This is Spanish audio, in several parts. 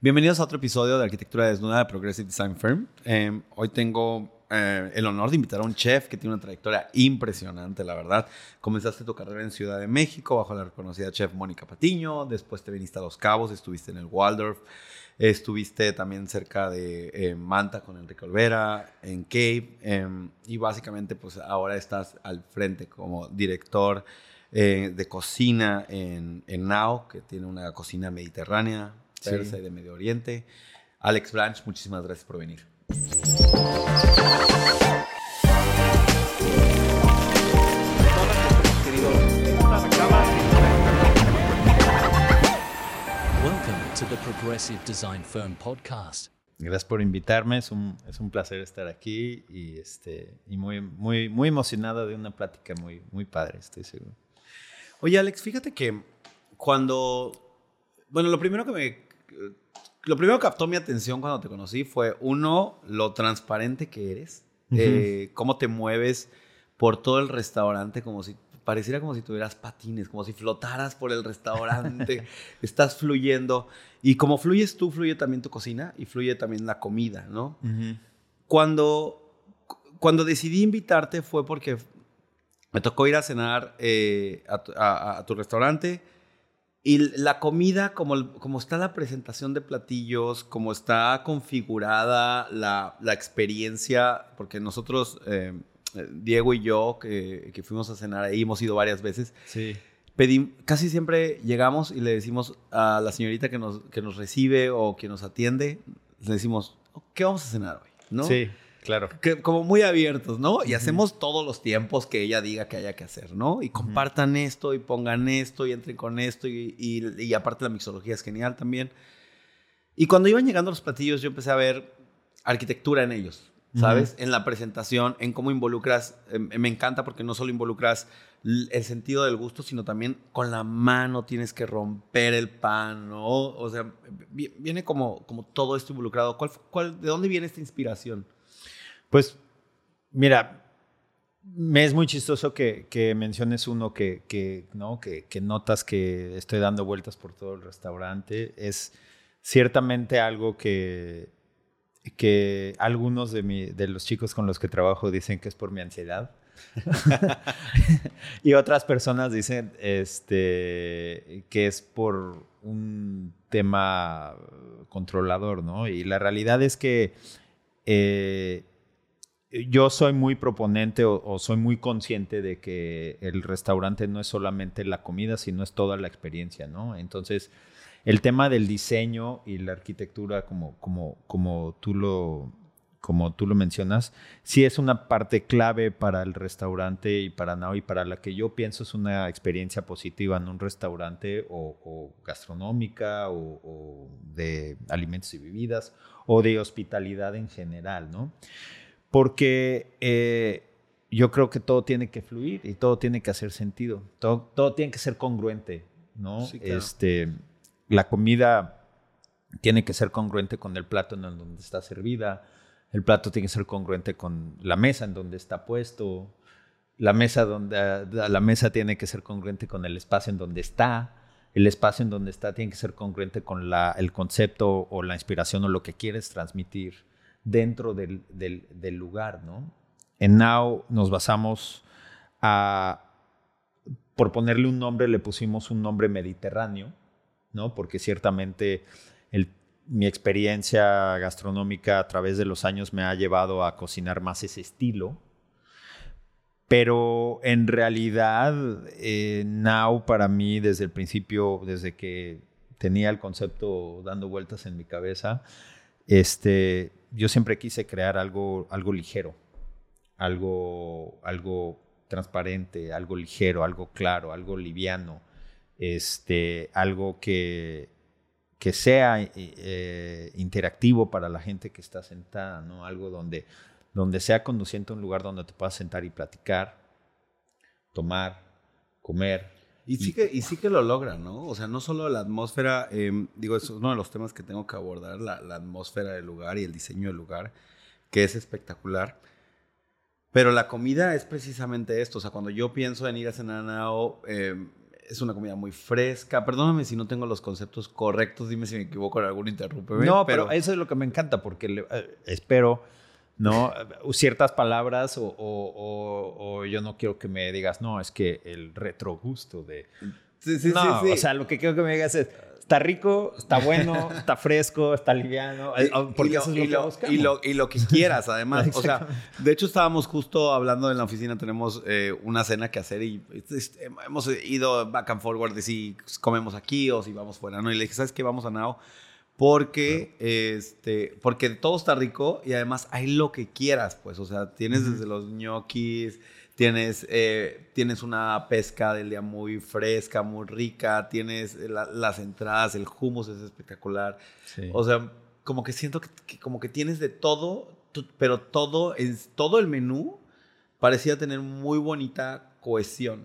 Bienvenidos a otro episodio de Arquitectura Desnuda de Progressive Design Firm. Eh, hoy tengo eh, el honor de invitar a un chef que tiene una trayectoria impresionante, la verdad. Comenzaste tu carrera en Ciudad de México bajo la reconocida chef Mónica Patiño, después te viniste a Los Cabos, estuviste en el Waldorf, estuviste también cerca de eh, Manta con Enrique Olvera, en Cape, em, y básicamente pues ahora estás al frente como director de cocina en, en que tiene una cocina mediterránea, persa y de Medio Oriente. Alex Branch, muchísimas gracias por venir. Welcome to the Progressive Design Firm podcast. Gracias por invitarme, es un, es un placer estar aquí y, este, y muy, muy, muy emocionado de una plática muy, muy padre, estoy seguro. Oye, Alex, fíjate que cuando, bueno, lo primero que me lo primero que captó mi atención cuando te conocí fue, uno, lo transparente que eres, eh, cómo te mueves por todo el restaurante, como si pareciera como si tuvieras patines, como si flotaras por el restaurante, estás fluyendo. Y como fluyes tú, fluye también tu cocina y fluye también la comida, ¿no? Cuando, cuando decidí invitarte fue porque me tocó ir a cenar eh, a tu restaurante y la comida, como, como está la presentación de platillos, como está configurada la, la experiencia, porque nosotros, eh, Diego y yo, que, que, fuimos a cenar ahí, hemos ido varias veces, sí. Pedí, casi siempre llegamos y le decimos a la señorita que nos, que nos recibe o que nos atiende, le decimos, ¿qué vamos a cenar hoy? ¿No? Sí. Claro. Que, como muy abiertos, ¿no? Y hacemos todos los tiempos que ella diga que haya que hacer, ¿no? Y compartan esto y pongan esto y entren con esto y, y, aparte la mixología es genial también. Y cuando iban llegando los platillos yo empecé a ver arquitectura en ellos, ¿sabes? En la presentación, en cómo involucras, em, me encanta porque no solo involucras el sentido del gusto, sino también con la mano tienes que romper el pan, ¿no? O sea, viene como, como todo esto involucrado. ¿Cuál, cuál, ¿De dónde viene esta inspiración? Pues, mira, me es muy chistoso que, menciones uno que, ¿no? Que, notas que estoy dando vueltas por todo el restaurante. Es ciertamente algo que, que algunos de, mi, de los chicos con los que trabajo dicen que es por mi ansiedad. y otras personas dicen este, que es por un tema controlador, ¿no? Y la realidad es que eh, yo soy muy proponente o, soy muy consciente de que el restaurante no es solamente la comida, sino es toda la experiencia, ¿no? Entonces, el tema del diseño y la arquitectura, como, como, como, tú, lo, como tú lo mencionas, sí es una parte clave para el restaurante y para Now y para la que yo pienso es una experiencia positiva en un restaurante o, gastronómica o, o de alimentos y bebidas o de hospitalidad en general, ¿no? Porque eh, yo creo que todo tiene que fluir y todo tiene que hacer sentido, todo, todo tiene que ser congruente, ¿no? este, la comida tiene que ser congruente con el plato en donde está servida, el plato tiene que ser congruente con la mesa en donde está puesto, la mesa, donde, la mesa tiene que ser congruente con el espacio en donde está, el espacio en donde está tiene que ser congruente con la, el concepto o la inspiración o lo que quieres transmitir dentro del, lugar, ¿no? En Now nos basamos a, por ponerle un nombre, le pusimos un nombre mediterráneo, ¿no? Porque ciertamente el, mi experiencia gastronómica a través de los años me ha llevado a cocinar más ese estilo. Pero en realidad, eh, Now para mí, desde el principio, desde que tenía el concepto dando vueltas en mi cabeza, este, yo siempre quise crear algo, algo ligero, algo, algo transparente, algo ligero, algo claro, algo liviano, este, algo que, que sea eh, interactivo para la gente que está sentada, ¿no? Algo donde, donde sea conduciente un lugar donde te puedas sentar y platicar, tomar, comer, y sí, que, y sí que lo logra, ¿no? O sea, no solo la atmósfera, em, digo, es uno de los temas que tengo que abordar, la, atmósfera del lugar y el diseño del lugar, que es espectacular. Pero la comida es precisamente esto. O sea, cuando yo pienso en ir a cenar Nao, em, es una comida muy fresca. Perdóname si no tengo los conceptos correctos, dime si me equivoco en algún interrúpeme. No, pero, eso es lo que me encanta porque le- eh, espero, ¿no? Ciertas palabras o, o- o- o yo no quiero que me digas, no, es que el retrogusto de... Sí, sí, no, sí, o sea, lo que quiero que me digas es, está rico, está bueno, está fresco, está liviano, eh, Y- porque y eso es lo y que y lo, y lo que quieras, además. o sea, de hecho, estábamos justo hablando en la oficina, tenemos eh, una cena que hacer y este, hemos ido back and forward de si comemos aquí o si vamos fuera, ¿no? Y le dije, ¿sabes qué? Vamos a Nao. Porque, este, porque todo está rico y además hay lo que quieras, pues. O sea, tienes desde los ñoquis, tienes, eh, tienes una pesca del día muy fresca, muy rica, tienes la- las entradas, el hummus es espectacular. Sí. O sea, como que siento que, que como que tienes de todo, pero todo, es, todo el menú parecía tener muy bonita cohesión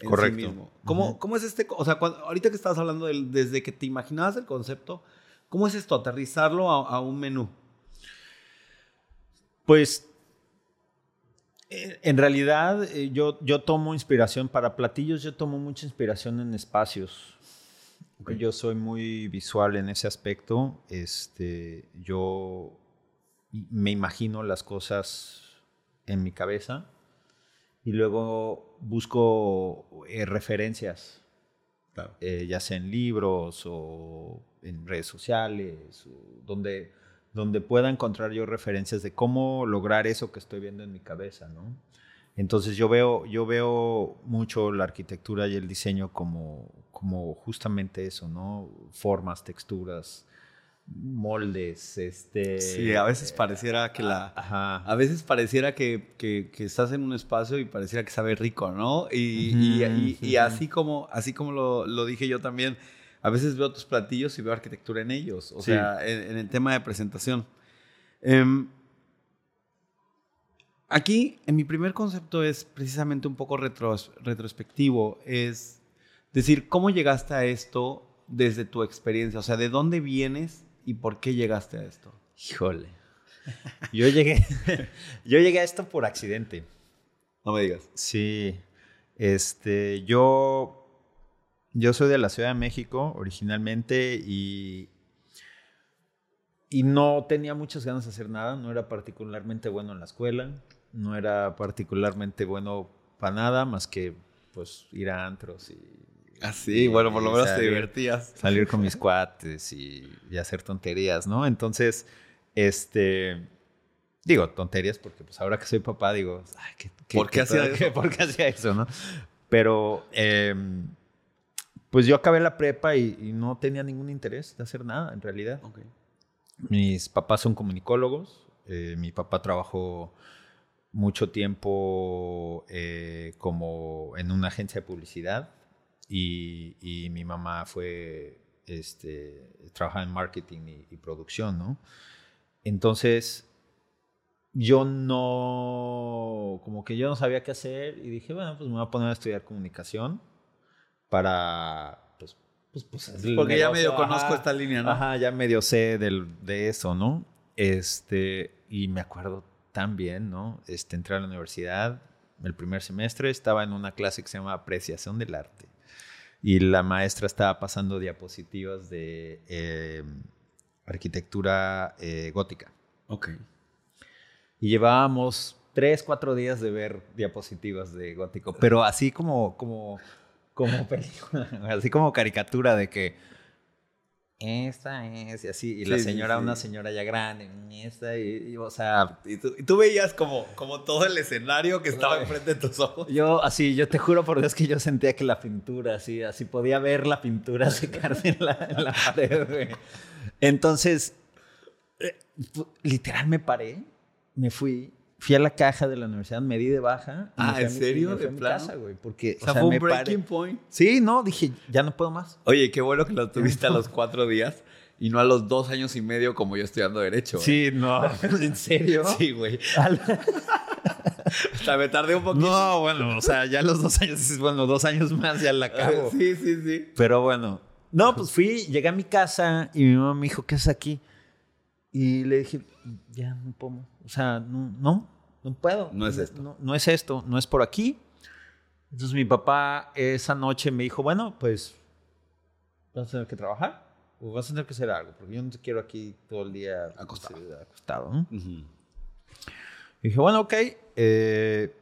en Correcto. sí mismo. ¿Cómo, Ujú. cómo es este? O sea, cuando- ahorita que estabas hablando del, desde que te imaginabas el concepto, ¿cómo es esto? Aterrizarlo a, a un menú. Pues eh, en realidad eh, yo, yo tomo inspiración para platillos, yo tomo mucha inspiración en espacios. Yo soy muy visual en ese aspecto. Este, yo me imagino las cosas en mi cabeza y luego busco eh, referencias, Claro. eh, ya sea en libros o en redes sociales, donde, donde pueda encontrar yo referencias de cómo lograr eso que estoy viendo en mi cabeza, ¿no? Entonces yo veo, yo veo mucho la arquitectura y el diseño como, como justamente eso, ¿no? Formas, texturas, moldes, este... Sí, a veces pareciera que la... Ajá. A veces pareciera que, que- que estás en un espacio y pareciera que sabe rico, ¿no? Y, y- y- y Ujú. así como, así como lo, lo dije yo también, a veces veo tus platillos y veo arquitectura en ellos, o Sí. sea, en, en el tema de presentación. Em, aquí, en mi primer concepto es precisamente un poco retros- retrospectivo, es decir, ¿cómo llegaste a esto desde tu experiencia? O sea, ¿de dónde vienes y por qué llegaste a esto? Híjole. Yo llegué, yo llegué a esto por accidente. No me digas. Sí, este, yo, yo soy de la Ciudad de México originalmente y, y no tenía muchas ganas de hacer nada, no era particularmente bueno en la escuela, no era particularmente bueno para nada más que pues ir a antros y Así, bueno, por lo menos te divertías. salir con mis cuates y, y hacer tonterías, ¿no? Entonces, este, digo tonterías porque pues ahora que soy papá digo, ay, ¿qué, ¿Por qué hacía eso? ¿Por qué hacía eso, no? Pero, em, pues yo acabé la prepa y, y no tenía ningún interés de hacer nada, en realidad. Mis papás son comunicólogos. eh, mi papá trabajó mucho tiempo eh, como en una agencia de publicidad y, y mi mamá fue, este, trabajaba en marketing y, y producción, ¿no? Entonces, yo no, como que yo no sabía qué hacer y dije, bueno, pues me voy a poner a estudiar comunicación para, pues, pues, pues Porque ya negocio, medio conozco ajá. esta línea, ¿no? Ajá, ya medio sé del, de eso, ¿no? Este, y me acuerdo tan bien, ¿no? Este, entré a la universidad, el primer semestre estaba en una clase que se llama Apreciación del Arte. Y la maestra estaba pasando diapositivas de eh, arquitectura eh, gótica. Ok. Y llevábamos tres, cuatro días de ver diapositivas de gótico, pero así como, como, como película, así como caricatura de que esta es, y así, y la Sí, sí, señora, sí. una señora ya grande, esta, y, y, o sea, Y tú, y tú veías como, como todo el escenario que estaba enfrente de tus ojos. yo así, yo te juro por Dios que yo sentía que la pintura, así, así podía ver la pintura secarse en la, en la pared, güey. Entonces, eh, literal me paré, me fui, fui a la caja de la universidad, me di de baja. Ah, ¿en serio? ¿De casa, güey, porque, O sea, fue un breaking point. Sí, no, dije, ya no puedo más. Oye, qué bueno que lo tuviste a los cuatro días y no a los dos años y medio como yo estudiando Derecho. ¿eh? Sí, no, ¿en serio? Sí, güey. Sea, me tardé un poquito. No, bueno, o sea, ya los dos años, bueno, dos años más ya la acabo. Sí, sí, sí. Pero bueno. No, pues fui, llegué a mi casa y mi mamá me dijo, ¿qué haces aquí? Y le dije, ya no puedo. O sea, no, no, no puedo. No es esto. No, no es esto, no es por aquí. Entonces mi papá esa noche me dijo, bueno, pues vas a tener que trabajar o vas a tener que hacer algo, porque yo no te quiero aquí todo el día Acostado. acostado ¿no? Y dije, bueno, ok. Eh,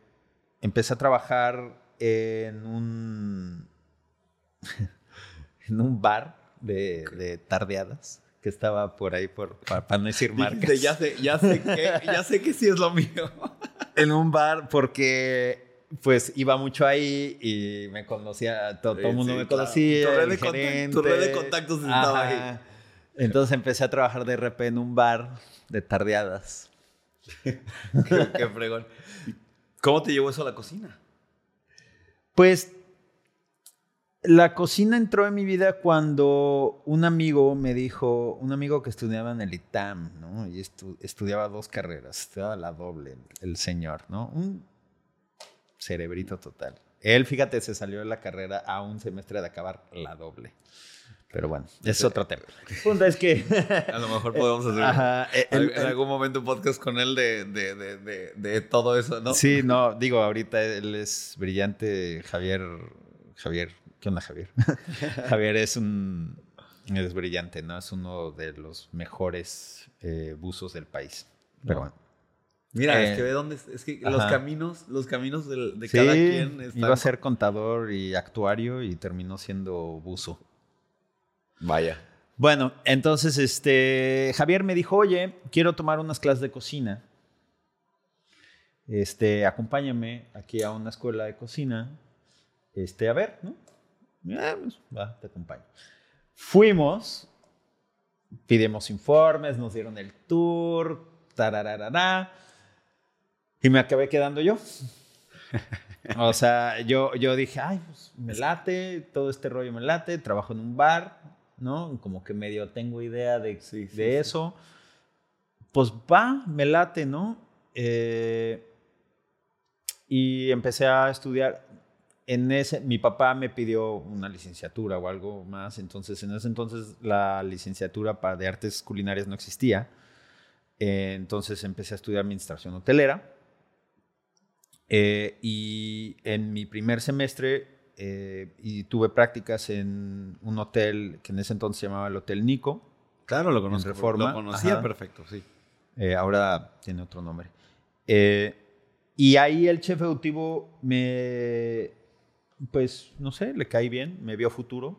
empecé a trabajar en un, en un bar de, de tardeadas que estaba por ahí, por, para, para no decir marcas. Ya sé, ya sé que, ya sé que sí es lo mío. en un bar porque pues iba mucho ahí y me conocía, todo, todo el mundo sí, me claro. conocía. Tu red gerente. tu red de contactos estaba ahí. Ajá. Entonces empecé a trabajar de repente en un bar de tardeadas. qué, qué fregón. ¿Cómo te llevó eso a la cocina? Pues la cocina entró en mi vida cuando un amigo me dijo, un amigo que estudiaba en el ITAM, ¿no? Y estu- estudiaba dos carreras, estudiaba la doble, el, señor, ¿no? Un cerebrito total. Él, fíjate, se salió de la carrera a un semestre de acabar la doble. Pero bueno, es otro tema. El punto es que... A lo mejor podemos hacer Ajá, el- en algún momento un podcast con él de, de, de, de, de todo eso, ¿no? Sí, no, digo, ahorita él es brillante, Javier, Javier, ¿qué onda Javier? Javier es un, es brillante, ¿no? Es uno de los mejores eh, buzos del país. Pero bueno. Mira, Eh, es que ve dónde es, que los caminos, los caminos de Sí, cada quien están. iba a ser contador y actuario y terminó siendo buzo. Vaya. Bueno, entonces este Javier me dijo, oye, quiero tomar unas clases de cocina. Este, acompáñame aquí a una escuela de cocina. Este, a ver, ¿no? Ah, pues, va, te acompaño. Fuimos, pidimos informes, nos dieron el tour, tarararara, y me acabé quedando yo. O sea, yo, yo dije, ay, pues me late, todo este rollo me late, trabajo en un bar, ¿no? Como que medio tengo idea de, Sí, sí, de sí. eso. Pues va, me late, ¿no? Eh, y empecé a estudiar. En ese, mi papá me pidió una licenciatura o algo más, entonces en ese entonces la licenciatura para de artes culinarias no existía. Eh, entonces empecé a estudiar administración hotelera. Eh, y en mi primer semestre eh, y tuve prácticas en un hotel que en ese entonces se llamaba el Hotel Nico. Claro, lo conozco. Reforma. Lo conocía Ajá. perfecto, sí. Ahora tiene otro nombre. Y ahí el chef ejecutivo me, pues, no sé, le caí bien, me vio futuro.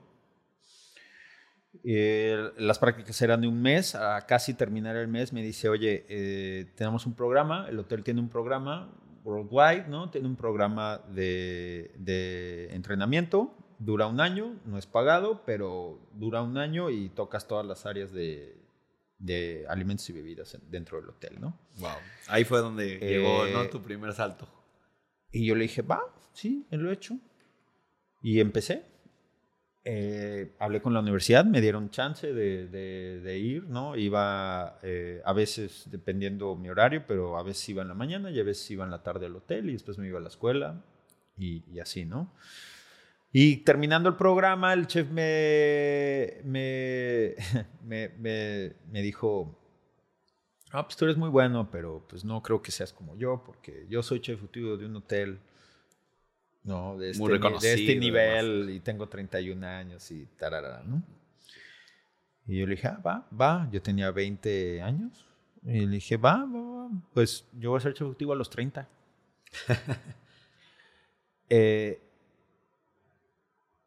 Eh, las prácticas eran de un mes, a casi terminar el mes me dice, oye, eh, tenemos un programa, el hotel tiene un programa worldwide, ¿no? Tiene un programa de, de entrenamiento, dura un año, no es pagado, pero dura un año y tocas todas las áreas de, de alimentos y bebidas en- dentro del hotel, ¿no? Wow. Ahí fue donde Eh, llegó ¿no? tu primer salto. Y yo le dije, va, sí, lo he hecho. Y empecé. Eh, hablé con la universidad, me dieron chance de, de- de ir, ¿no? Iba eh, a veces dependiendo mi horario, pero a veces iba en la mañana y a veces iba en la tarde al hotel y después me iba a la escuela y, y así, ¿no? Y terminando el programa, el chef me, me, me, me, me dijo, ah, pues tú eres muy bueno, pero pues no creo que seas como yo, porque yo soy chef ejecutivo de un hotel, ¿no? De este, Muy ni- reconocido, de este además. nivel y tengo 31 años y tarara, ¿no? Y yo le dije, ah, va, va, yo tenía 20 años. Y le dije, va, va, va, pues yo voy a ser chef ejecutivo a los 30. Eh,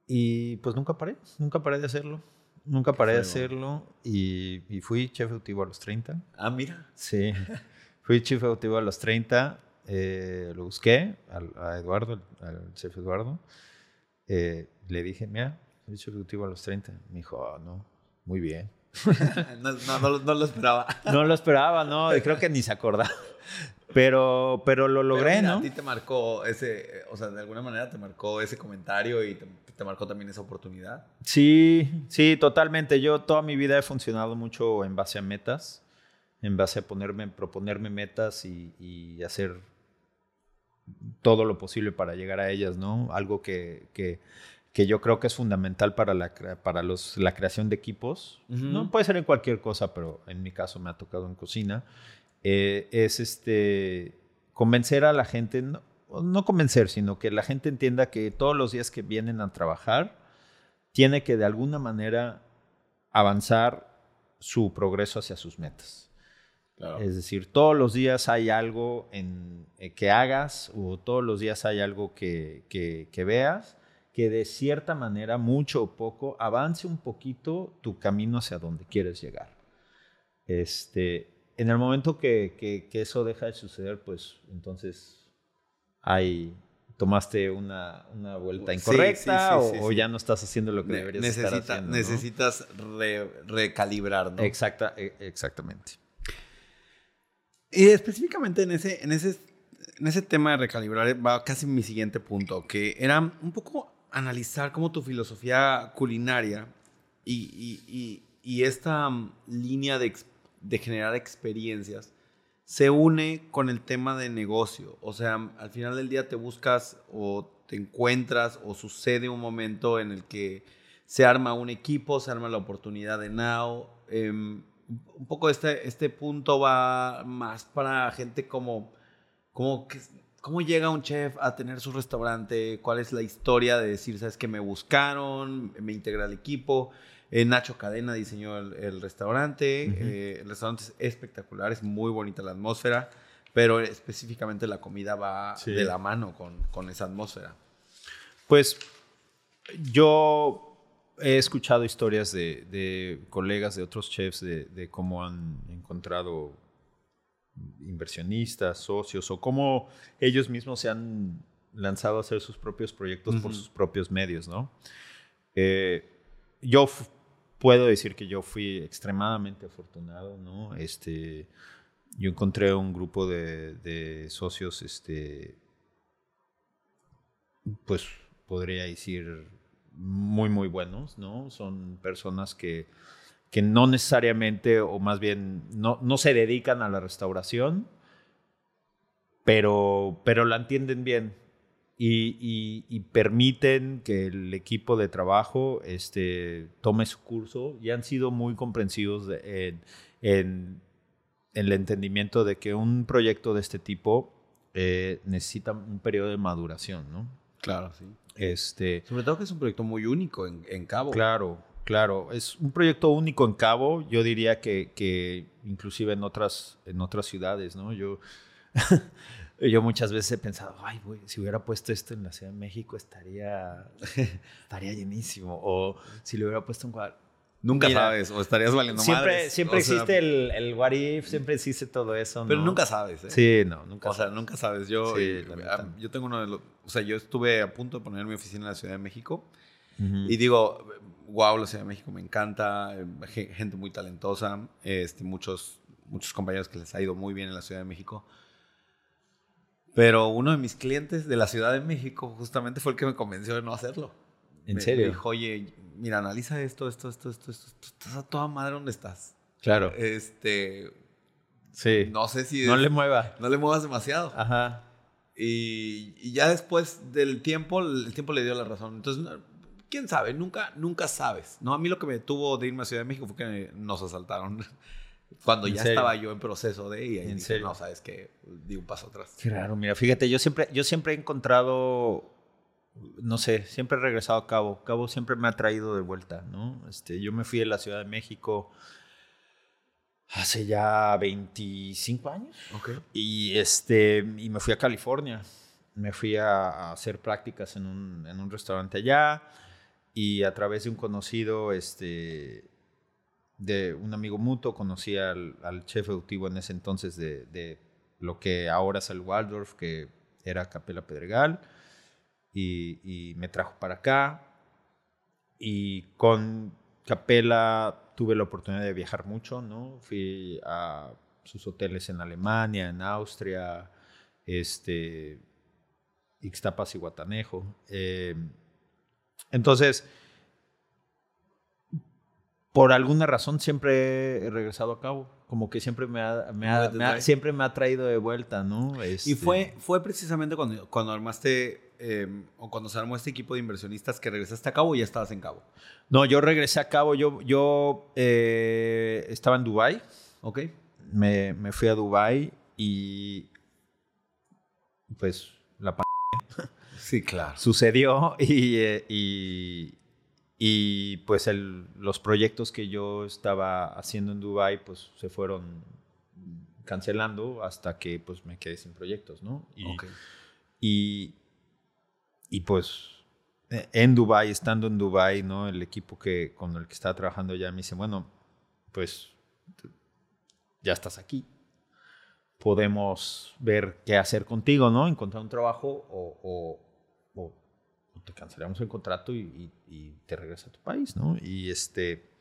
y pues nunca paré, nunca paré de hacerlo. Nunca paré de hacerlo y, y fui chef ejecutivo a los 30. Ah, mira. Sí, fui chef ejecutivo a los 30. Eh, lo busqué al- a Eduardo, al, chef Eduardo. eh, le dije, mira, soy chef ejecutivo a los 30. Me dijo, "Ah, no, muy bien. no, no, no lo- no lo esperaba. No lo esperaba, no, creo que ni se acordaba. Pero, pero lo logré, Pero mira, ¿no? A ti te marcó ese, o sea, de alguna manera te marcó ese comentario y te, te marcó también esa oportunidad. Sí, sí, totalmente. Yo toda mi vida he funcionado mucho en base a metas, en base a ponerme, proponerme metas y, y hacer todo lo posible para llegar a ellas, ¿no? Algo que, que, que yo creo que es fundamental para la, para los, la creación de equipos. No puede ser en cualquier cosa, pero en mi caso me ha tocado en cocina. eh, es este convencer a la gente. no- no convencer, sino que la gente entienda que todos los días que vienen a trabajar, tiene que de alguna manera avanzar su progreso hacia sus metas. Es decir, todos los días hay algo en, eh, que hagas o todos los días hay algo que, que, veas que de cierta manera, mucho o poco, avance un poquito tu camino hacia donde quieres llegar. Este, en el momento que, que, eso deja de suceder, pues entonces hay, tomaste una, una vuelta incorrecta o, ya no estás haciendo lo que deberías estar haciendo. Necesitas recalibrar, ¿no? Exacta, e, exactamente. Y específicamente en ese, en, ese, en ese tema de recalibrar va casi mi siguiente punto, que era un poco analizar cómo tu filosofía culinaria y, y, y, esta mm, línea de, de generar experiencias se une con el tema de negocio. O sea, al final del día te buscas o te encuentras o sucede un momento en el que se arma un equipo, se arma la oportunidad de Now. Em, un poco este, este punto va más para gente como, como que, cómo llega un chef a tener su restaurante, cuál es la historia de decir, sabes que me buscaron, me integra al equipo. Eh, Nacho Cadena diseñó el, restaurante. Eh, el restaurante es espectacular, es muy bonita la atmósfera, pero específicamente la comida va de la mano con, con esa atmósfera. Pues yo he escuchado historias de, colegas de otros chefs de, cómo han encontrado inversionistas, socios, o cómo ellos mismos se han lanzado a hacer sus propios proyectos por sus propios medios, ¿no? Eh, yo puedo decir que yo fui extremadamente afortunado, ¿no? Este, yo encontré un grupo de, de socios, este, pues podría decir muy, muy buenos, ¿no? Son personas que, que no necesariamente, o más bien, no, no se dedican a la restauración, pero, pero la entienden bien y, permiten que el equipo de trabajo este, tome su curso y han sido muy comprensivos en, en, el entendimiento de que un proyecto de este tipo eh, necesita un periodo de maduración, ¿no? Claro, sí. Este, Sobre todo que es un proyecto muy único en, Cabo. Claro, claro. Es un proyecto único en Cabo. Yo diría que, que inclusive en otras, en otras ciudades, ¿no? Yo, yo muchas veces he pensado, ay, güey, si hubiera puesto esto en la Ciudad de México estaría, estaría llenísimo. O si lo hubiera puesto en Guadalajara Nunca sabes, o estarías valiendo siempre, madres. Siempre existe el, el what if, siempre existe todo eso. Pero nunca sabes, ¿eh? Sí, no, nunca O sea, nunca sabes. Yo, yo tengo uno de los. O sea, yo estuve a punto de poner mi oficina en la Ciudad de México. Y digo, wow, la Ciudad de México me encanta. Gente muy talentosa. Este, muchos, muchos compañeros que les ha ido muy bien en la Ciudad de México. Pero uno de mis clientes de la Ciudad de México justamente fue el que me convenció de no hacerlo. ¿En serio? Me dijo, oye, mira, analiza esto, esto, esto, esto, esto, estás a toda madre donde estás. Claro. Este. Sí. No sé si. No le mueva. No le muevas demasiado. Ajá. Y, y, ya después del tiempo, el tiempo le dio la razón. Entonces, quién sabe, nunca, nunca sabes. No, a mí lo que me tuvo de irme a Ciudad de México fue que nos asaltaron. Cuando ya estaba yo en proceso de y ¿En serio? no, sabes que di un paso atrás. Qué raro, mira, fíjate, yo siempre, yo siempre he encontrado no sé, siempre he regresado a Cabo. Cabo siempre me ha traído de vuelta, ¿no? Este, yo me fui de la Ciudad de México hace ya 25 años. Okay. Y, este, y me fui a California. Me fui a, hacer prácticas en un, en un, restaurante allá y a través de un conocido, este, de un amigo mutuo, conocí al, al chef ejecutivo en ese entonces de, de, lo que ahora es el Waldorf, que era Capela Pedregal y, me trajo para acá. Y con Capela tuve la oportunidad de viajar mucho, ¿no? Fui a sus hoteles en Alemania, en Austria, este, Ixtapas y Guatanejo. Eh, entonces, por alguna razón siempre he regresado a cabo. Como que siempre me ha, siempre me ha traído de vuelta, ¿no? Y este fue, fue precisamente cuando, cuando armaste Em, o cuando se armó este equipo de inversionistas que regresaste a Cabo y ya estabas en Cabo? No, yo regresé a Cabo, yo, yo eh, estaba en Dubai. Ok. Me, me, fui a Dubai y pues la Sí, claro. sucedió y, eh, y, y, pues el- los proyectos que yo estaba haciendo en Dubai pues se fueron cancelando hasta que pues me quedé sin proyectos, ¿no? Y, y, y, pues eh, en Dubai, estando en Dubai, ¿no? El equipo que con el que estaba trabajando ya me dice, bueno, pues ya estás aquí. Podemos ver qué hacer contigo, ¿no? Encontrar un trabajo o- o- o te cancelamos el contrato y, y- y te regresas a tu país, ¿no? Y este...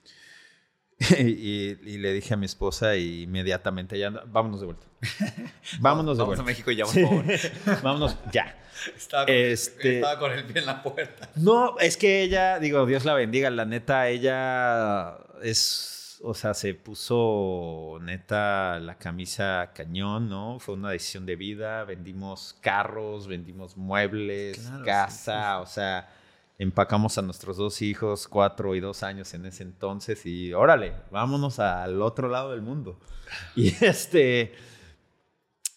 y, y le dije a mi esposa y inmediatamente ya, vámonos de vuelta. Vámonos de Vamos vuelta. a México ya, por Sí. favor. Vámonos ya. Estaba con, Este- estaba con el pie en la puerta. No, es que ella, digo, Dios la bendiga, la neta, ella es, o sea, se puso neta la camisa cañón, ¿no? Fue una decisión de vida, vendimos carros, vendimos muebles, Claro, sí, casa, o sea, empacamos a nuestros dos hijos, cuatro y dos años en ese entonces y órale, vámonos al otro lado del mundo. Y este...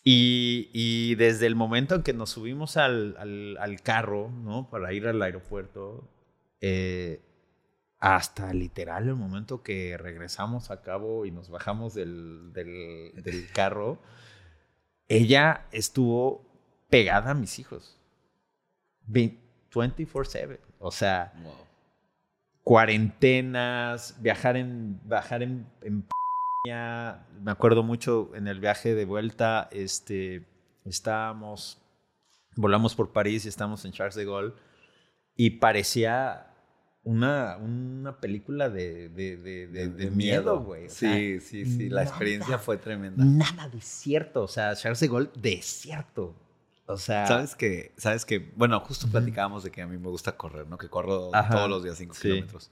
Y, y desde el momento en que nos subimos al, al- al carro, ¿no? Para ir al aeropuerto, eh, hasta literal el momento que regresamos a cabo y nos bajamos del, del- del carro, ella estuvo pegada a mis hijos. Ve- 24/7. O sea, Wow. cuarentenas, viajar en, viajar en, en. Me acuerdo mucho en el viaje de vuelta, este, estábamos, volamos por París y estábamos en Charles de Gaulle y parecía una, una película de, de, de, de- miedo, güey. Sea, Sí, sí, sí. La experiencia fue tremenda. Nada desierto, o sea, Charles de Gaulle, desierto. O sea, ¿Sabes que, ¿Sabes que? Bueno, justo platicábamos de que a mí me gusta correr, ¿no? Que corro Ajá, todos los días 5 sí. kilómetros.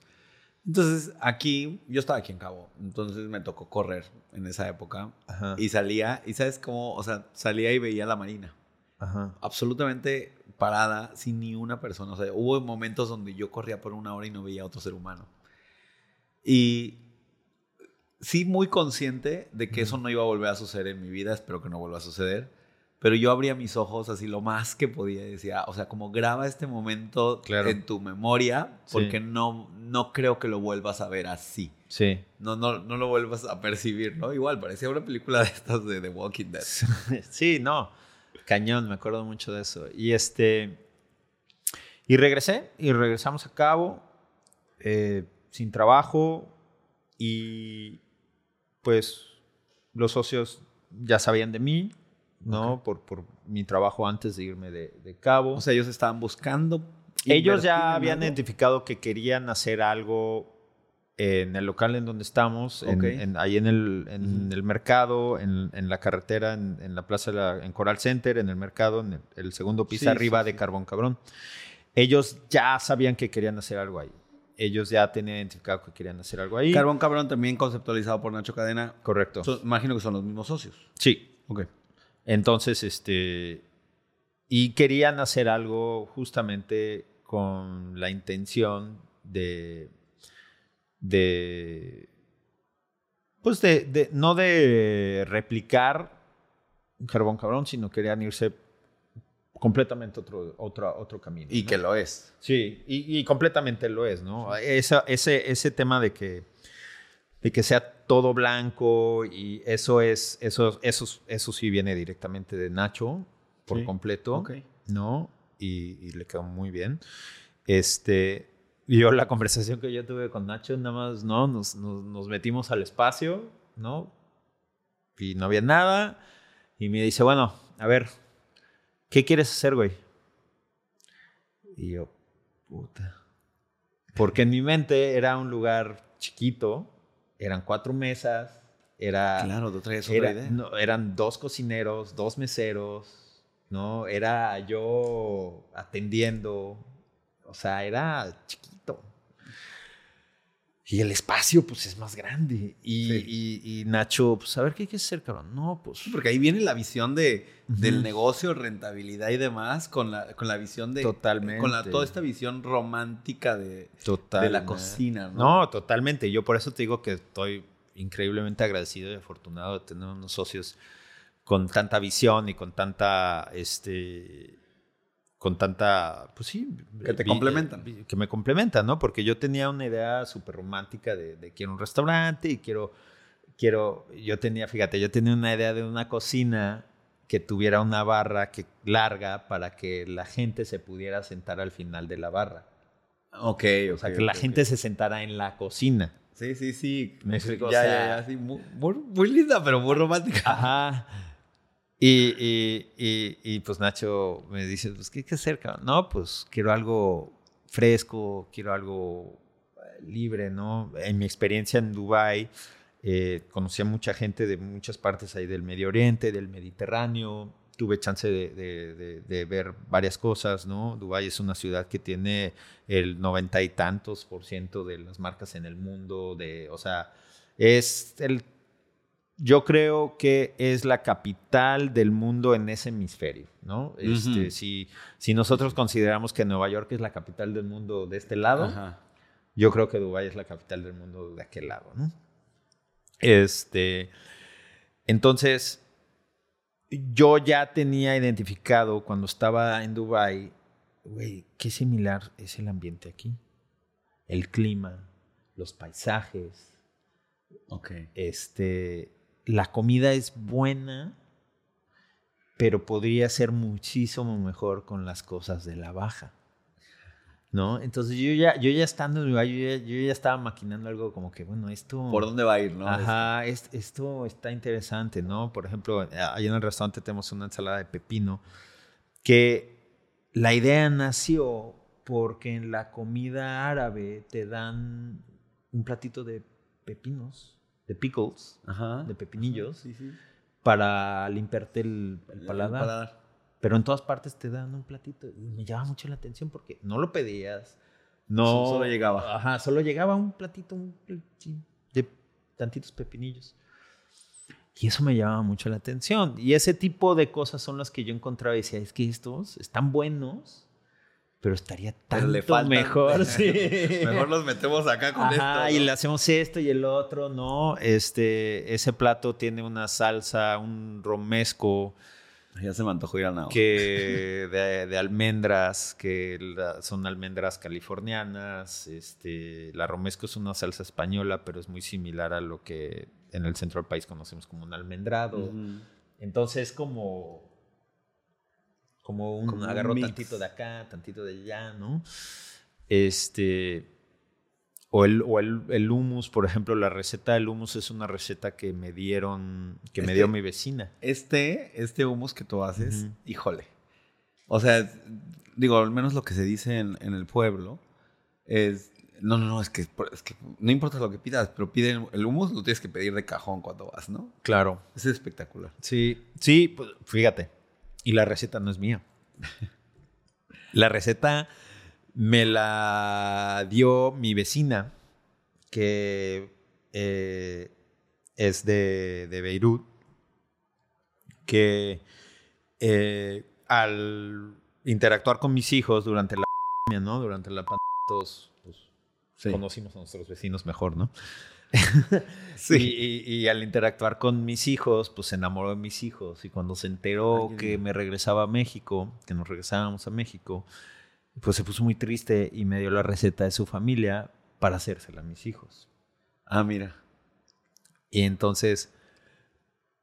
Entonces, aquí, yo estaba aquí en Cabo, entonces me tocó correr en esa época Ajá, y salía, y ¿sabes cómo? O sea, salía y veía la marina, ajá. absolutamente parada, sin ni una persona. O sea, hubo momentos donde yo corría por una hora y no veía a otro ser humano. Y sí, muy consciente de que eso no iba a volver a suceder en mi vida, espero que no vuelva a suceder. Pero yo abría mis ojos así lo más que podía y decía, o sea, como graba este momento Claro. en tu memoria, Sí. porque no, no creo que lo vuelvas a ver así. Sí. No, no, no lo vuelvas a percibir, ¿no? Igual, parecía una película de estas de The Walking Dead. Sí, no. Cañón, me acuerdo mucho de eso. Y este. Y regresé, y regresamos a cabo, eh, sin trabajo, y pues los socios ya sabían de mí, ¿no? Por, por mi trabajo antes de irme de, de cabo. O sea, ellos estaban buscando. Ellos ya habían algo. identificado que querían hacer algo en el local en donde estamos, en- Ok. en- ahí en el, en el mercado, en, en la carretera, en, en la plaza, la- en Coral Center, en el mercado, en el, el segundo piso Sí, arriba sí, de sí. Carbón Cabrón. Ellos ya sabían que querían hacer algo ahí. Ellos ya tenían identificado que querían hacer algo ahí. Carbón Cabrón también conceptualizado por Nacho Cadena. Correcto. So- imagino que son los mismos socios. sí. Ok. Entonces, este. Y querían hacer algo justamente con la intención de. de. Pues de. de- no de replicar Carbón Cabrón, sino querían irse completamente otro, otro, otro camino. Y ¿no? que lo es. Sí, y, y completamente lo es, ¿no? Esa- ese, ese tema de que, de que sea todo blanco y eso es, eso, eso, eso sí viene directamente de Nacho por Sí, completo. ¿no? Y, y le quedó muy bien. Este, yo la conversación que yo tuve con Nacho, nada más, ¿no? Nos, nos, nos metimos al espacio, ¿no? Y no había nada. Y me dice, bueno, a ver, ¿qué quieres hacer, güey? Y yo, puta. Porque en mi mente era un lugar chiquito, eran cuatro mesas, era, Claro, tú traías otra era- idea. no, eran dos cocineros, dos meseros, ¿no? Era yo atendiendo, o sea, era chiquito. Y el espacio, pues, es más grande. Y, Sí. y- y Nacho, pues, a ver, ¿qué quieres hacer, cabrón? No, pues... Porque ahí viene la visión de, del negocio, rentabilidad y demás, con la, con la visión de... Totalmente. Con la, toda esta visión romántica de, de la cocina, ¿no? No, totalmente. Yo por eso te digo que estoy increíblemente agradecido y afortunado de tener unos socios con tanta visión y con tanta, este, con tanta, pues sí. Que te vi- complementan. vi- Que me complementan, ¿no? Porque yo tenía una idea súper romántica de, de quiero un restaurante y quiero, quiero, yo tenía, fíjate, yo tenía una idea de una cocina que tuviera una barra que, larga para que la gente se pudiera sentar al final de la barra. Ok, O sea, que la gente se sentara en la cocina. Sí, sí, sí. Me explico, o Ya, sea- ya, ya, sí. Muy, muy, muy linda, pero muy romántica. Ajá. Y, y, y, pues Nacho me dice, pues, ¿qué hay que hacer, cabrón? No, pues quiero algo fresco, quiero algo eh, libre, ¿no? En mi experiencia en Dubái, eh, conocí a mucha gente de muchas partes ahí del Medio Oriente, del Mediterráneo. Tuve chance de ver varias cosas, ¿no? Dubái es una ciudad que tiene el noventa y tantos por ciento de las marcas en el mundo, de, o sea, es el yo creo que es la capital del mundo en ese hemisferio, ¿no? Este, si, si nosotros consideramos que Nueva York es la capital del mundo de este lado, Ajá. yo creo que Dubái es la capital del mundo de aquel lado, ¿no? Este, entonces, yo ya tenía identificado cuando estaba en Dubái, güey, qué similar es el ambiente aquí. El clima, los paisajes, Ok. este, la comida es buena, pero podría ser muchísimo mejor con las cosas de la baja. ¿No? Entonces yo ya, yo ya estando en Dubái, yo ya, yo ya estaba maquinando algo como que, bueno, esto... ¿Por dónde va a ir, no? Ajá, es- esto está interesante, ¿no? Por ejemplo, ahí en el restaurante tenemos una ensalada de pepino que la idea nació porque en la comida árabe te dan un platito de pepinos, de pickles, Ajá. de pepinillos, Sí, sí. para limpiarte el, el El paladar. paladar. Pero en todas partes te dan un platito y me llama mucho la atención porque no lo pedías. No, So- solo llegaba. Ajá, solo llegaba un platito un de tantitos pepinillos. Y eso me llamaba mucho la atención. Y ese tipo de cosas son las que yo encontraba y decía, es que estos están buenos, pero estaría le faltan- mejor. sí. Mejor los metemos acá con Ajá, esto. y ¿no? le hacemos esto y el otro, ¿no? Este, ese plato tiene una salsa, un romesco Ya se me antojó ir a Nao. que de, de almendras, que la- son almendras californianas. Este, la romesco es una salsa española, pero es muy similar a lo que en el centro del país conocemos como un almendrado. Entonces, como, como un Como agarró tantito de acá, tantito de allá, ¿no? Este. O el, o el, el hummus, por ejemplo, la receta del hummus es una receta que me dieron, que me Este- dio mi vecina. Este, este humus que tú haces, híjole. O sea, digo, al menos lo que se dice en, en el pueblo es. No, no, no, es que, es que no importa lo que pidas, pero pide el, el hummus, lo tienes que pedir de cajón cuando vas, ¿no? Claro. Es espectacular. Sí, sí, pues, fíjate. Y la receta no es mía. La receta me la dio mi vecina, que eh, es de, de Beirut, que eh, al interactuar con mis hijos durante la pandemia, ¿no? Durante la pandemia, todos pues, Sí. conocimos a nuestros vecinos mejor, ¿no? Sí. Y, y- y al interactuar con mis hijos, pues se enamoró de mis hijos. Y cuando se enteró Ay, que me regresaba a México, que nos regresábamos a México, pues se puso muy triste y me dio la receta de su familia para hacérsela a mis hijos. Ah, mira. Y entonces,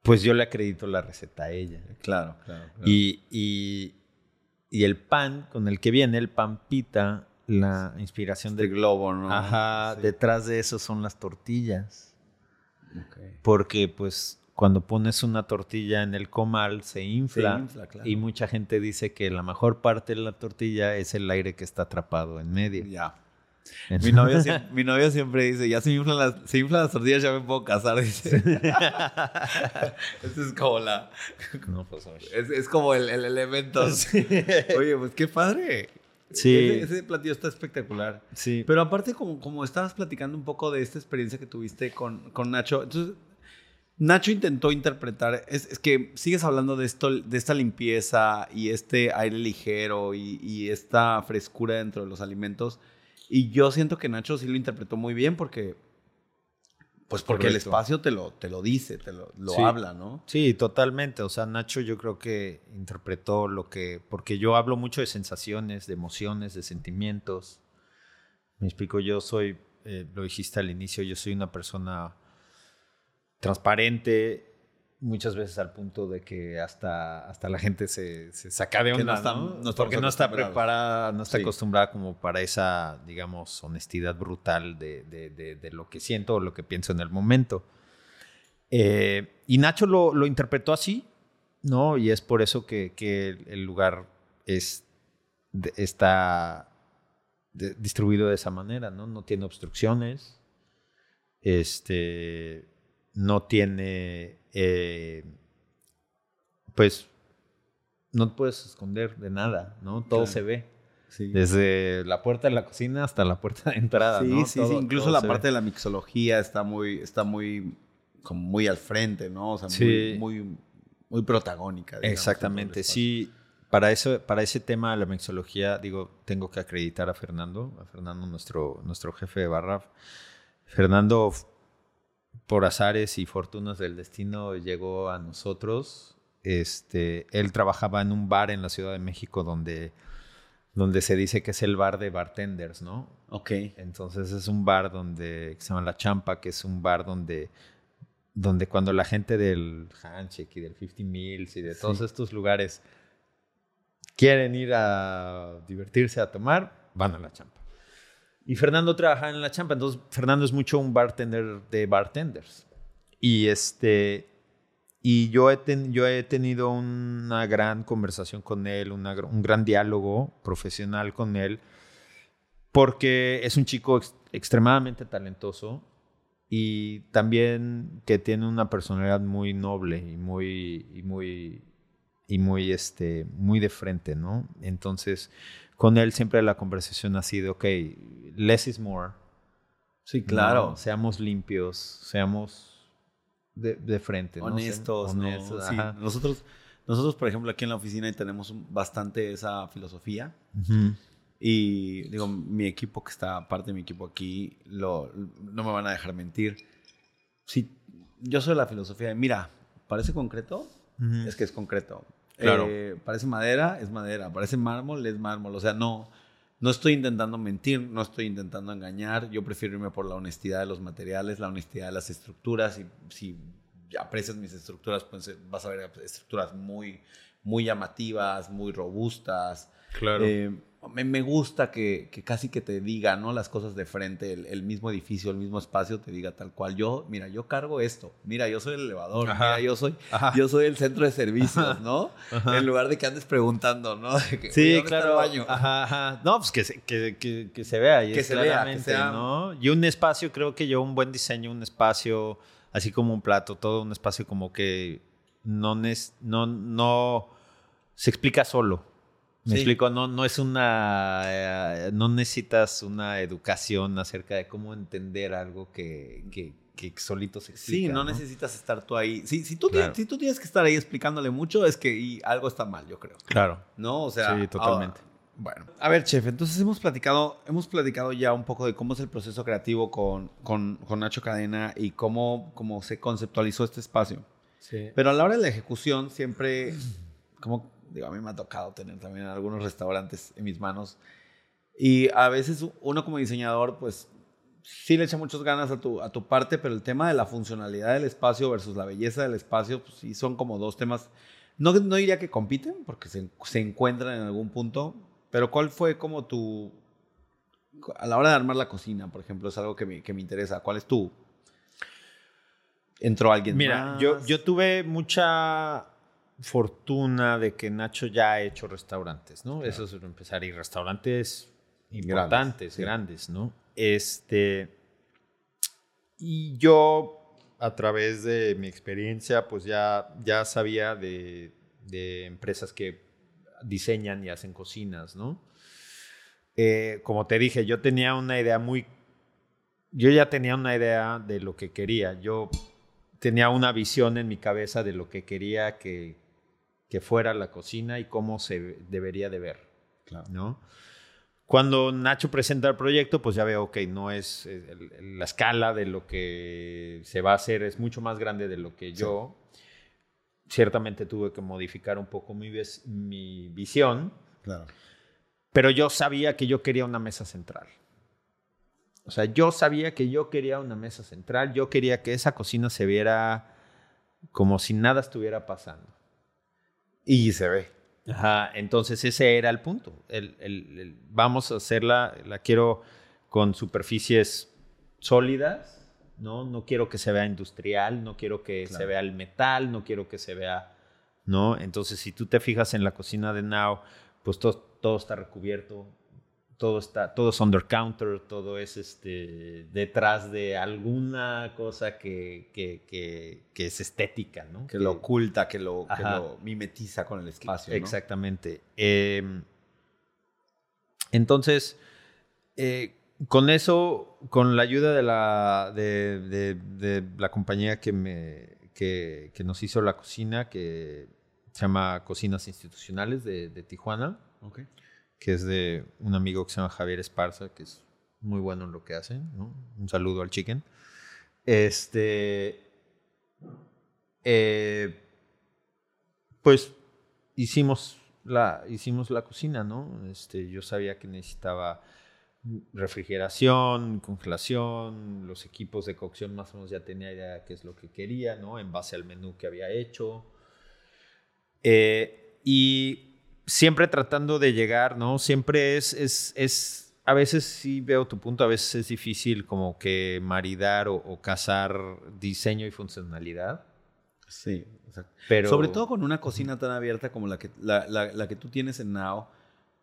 pues yo le acredito la receta a ella. Claro, claro. claro. Y, y- y el pan con el que viene, el pan pita, la inspiración de de... globo, ¿no? Ajá, Sí. detrás de eso son las tortillas. Ok. Porque pues cuando pones una tortilla en el comal se infla, Se infla, claro. y mucha gente dice que la mejor parte de la tortilla es el aire que está atrapado en medio. Ya. Mi novio, siempre, mi novio siempre dice, ya se inflan las, se inflan las tortillas, ya me puedo casar, dice. Esa es como la... No, pues. Es, es como el, el elemento. Oye, pues qué padre. Sí. Ese, ese platillo está espectacular. Sí, Pero aparte, como, como estabas platicando un poco de esta experiencia que tuviste con, con Nacho, entonces Nacho intentó interpretar, es, es que sigues hablando de esto, de esta limpieza y este aire ligero y, y esta frescura dentro de los alimentos. Y yo siento que Nacho sí lo interpretó muy bien porque Pues porque el Correcto. espacio te lo, te lo dice, te lo, lo Sí. habla, ¿no? Sí, totalmente. O sea, Nacho yo creo que interpretó lo que, porque yo hablo mucho de sensaciones, de emociones, de sentimientos. Me explico, yo soy, eh, lo dijiste al inicio, yo soy una persona transparente, muchas veces al punto de que hasta, hasta la gente se, se saca de no onda, está- ¿no? Porque no está preparada, no está Sí. acostumbrada como para esa, digamos, honestidad brutal de, de- de- de lo que siento o lo que pienso en el momento. Eh, y Nacho lo, lo interpretó así, ¿no? Y es por eso que, que el- lugar es, está distribuido de esa manera, ¿no? No tiene obstrucciones, este, no tiene, eh, pues, no te puedes esconder de nada, ¿no? Todo Claro. se ve. Sí. Desde la puerta de la cocina hasta la puerta de entrada, Sí, ¿no? sí, Todo- sí. Incluso la parte ve. de la mixología está muy, está muy, como muy al frente, ¿no? O sea, Sí. muy, muy, muy protagónica. digamos, Exactamente, sí. Para, eso, para ese tema de la mixología, digo, tengo que acreditar a Fernando, a Fernando, nuestro, nuestro jefe de barra. Fernando, por azares y fortunas del destino, llegó a nosotros. Este, él trabajaba en un bar en la Ciudad de México donde, donde se dice que es el bar de bartenders, ¿no? Ok. Entonces es un bar donde se llama La Champa, que es un bar donde, donde cuando la gente del Handshake y del 50 Mills y de todos estos lugares quieren ir a divertirse, a tomar, van a La Champa. Y Fernando trabaja en La Champa, entonces Fernando es mucho un bartender de bartenders. Y este y yo he, tenido una gran conversación con él, un gran diálogo profesional con él porque es un chico ex- extremadamente talentoso y también que tiene una personalidad muy noble y muy muy muy este muy de frente, ¿no? Entonces, con él siempre la conversación ha sido, ok, less is more. Sí, claro. ¿no? Seamos limpios, seamos de, de frente. Honestos, ¿no? Honestos, Sí. Nosotros, nosotros, por ejemplo, aquí en la oficina tenemos bastante esa filosofía. Y digo, mi equipo que está, parte de mi equipo aquí, lo, no me van a dejar mentir. Si yo soy la filosofía de, mira, parece concreto, Ujú. es que es concreto. Claro. Eh, parece madera, es madera. Parece mármol, es mármol. O sea, no, no estoy intentando mentir, no estoy intentando engañar. Yo prefiero irme por la honestidad de los materiales, la honestidad de las estructuras. Y si aprecias mis estructuras, pues vas a ver estructuras muy, muy llamativas, muy robustas. Claro. Eh, me, me gusta que, que casi que te diga, ¿no? Las cosas de frente, el, el mismo edificio, el mismo espacio, te diga tal cual. Yo, mira, yo cargo esto. Mira, yo soy el elevador. Ajá. Mira, yo soy, Ajá. yo soy el centro de servicios, ¿no? Ajá. En lugar de que andes preguntando, ¿no? De que, "Oye, Sí, ¿dónde está el claro. baño?" No, pues que se, que, que- que se vea. Y Que se vea, que claramente, sea- ¿no? Y un espacio, creo que yo, un buen diseño, un espacio, así como un plato, todo un espacio como que no, no, no se explica solo. Me Sí. explico, no, no es una, eh, no necesitas una educación acerca de cómo entender algo que, que, que solito se explica. Sí, no, necesitas estar tú ahí. Sí, si, tú Claro. tienes, si tú tienes que estar ahí explicándole mucho, es que y algo está mal, yo creo. Claro. ¿No? O sea, Sí, totalmente. ahora- bueno, a ver, chef, entonces hemos platicado, hemos platicado ya un poco de cómo es el proceso creativo con, con, con Nacho Cadena y cómo, cómo se conceptualizó este espacio. Sí. Pero a la hora de la ejecución, siempre, como digo, a mí me ha tocado tener también algunos restaurantes en mis manos. Y a veces uno como diseñador, pues sí le echa muchas ganas a tu, a tu parte, pero el tema de la funcionalidad del espacio versus la belleza del espacio, pues sí son como dos temas. No, no diría que compiten, porque se, se encuentran en algún punto, pero ¿cuál fue como tu... A la hora de armar la cocina, por ejemplo, es algo que me, que me interesa. ¿Cuál es tu... ¿Entró alguien Mira, más? yo, yo tuve mucha fortuna de que Nacho ya ha hecho restaurantes, ¿no? Eso es empezar. Y restaurantes importantes, grandes, ¿no? Este. Y yo, a través de mi experiencia, pues ya, ya sabía de, de empresas que diseñan y hacen cocinas, ¿no? Eh, como te dije, yo tenía una idea muy. Yo ya tenía una idea de lo que quería. Yo tenía una visión en mi cabeza de lo que quería que, que fuera la cocina y cómo se debería de ver, Claro. ¿no? Cuando Nacho presenta el proyecto, pues ya veo, que no es eh, el- la escala de lo que se va a hacer, es mucho más grande de lo que yo. Ciertamente tuve que modificar un poco mi, vis- mi visión, Claro. pero yo sabía que yo quería una mesa central. O sea, yo sabía que yo quería una mesa central, yo quería que esa cocina se viera como si nada estuviera pasando. Y se ve. Ajá, entonces ese era el punto. El- el- el- vamos a hacerla, la quiero con superficies sólidas, ¿no? No quiero que se vea industrial, no quiero que se vea el metal, no quiero que se vea, ¿no? Entonces, si tú te fijas en la cocina de Now, pues todo, todo está recubierto, todo está, todo es under counter, todo es este, detrás de alguna cosa que, que, que- que es estética, ¿no? Que lo oculta, que lo, que lo mimetiza con el espacio. ¿no? Exactamente. Eh, entonces, eh, con eso, con la ayuda de la, de, de- de la compañía que, me, que, que nos hizo la cocina, que se llama Cocinas Institucionales de, de Tijuana, Ok. Que es de un amigo que se llama Javier Esparza, que es muy bueno en lo que hace. ¿no? Un saludo al chicken. Este. eh, pues hicimos la, hicimos la cocina, ¿no? Este, yo sabía que necesitaba refrigeración, congelación, los equipos de cocción más o menos ya tenía idea de qué es lo que quería, ¿no? En base al menú que había hecho. Eh, y siempre tratando de llegar, ¿no? Siempre es, es, es, a veces sí veo tu punto, a veces es difícil como que maridar o, o casar diseño y funcionalidad, Sí, exacto. pero... Sobre todo con una cocina tan abierta como la que, la, la- la que tú tienes en Now,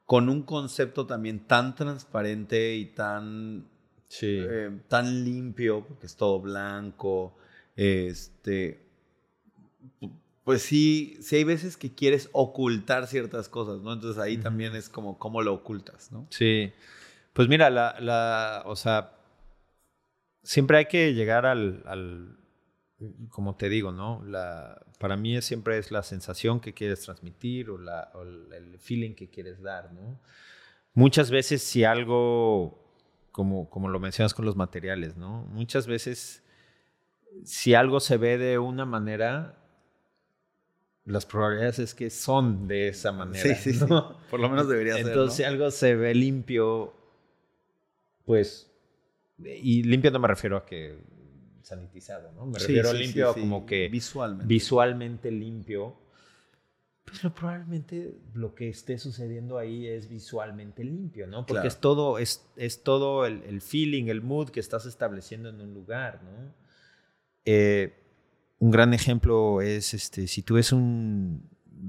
con un concepto también tan transparente y tan, Sí. eh, tan limpio, porque es todo blanco. Este, pues sí, sí hay veces que quieres ocultar ciertas cosas, ¿no? Entonces ahí también es como cómo lo ocultas, ¿no? Sí. Pues mira, la, la, o sea, siempre hay que llegar al, al- como te digo, ¿no? La, para mí siempre es la sensación que quieres transmitir o, la, o el feeling que quieres dar, ¿no? Muchas veces si algo, como, como lo mencionas con los materiales, ¿no? Muchas veces si algo se ve de una manera, las probabilidades es que son de esa manera. Sí, sí, sí. ¿no? Por lo menos debería ser. ¿no? Entonces, si algo se ve limpio, pues. Y limpio no me refiero a que sanitizado, ¿no? Me Sí, refiero sí, limpio sí, a sí, como que visualmente. visualmente limpio. Pues lo, probablemente lo que esté sucediendo ahí es visualmente limpio, ¿no? Porque Claro. es todo, es, es todo el, el feeling, el mood que estás estableciendo en un lugar, ¿no? Eh, un gran ejemplo es, este, si tú ves un...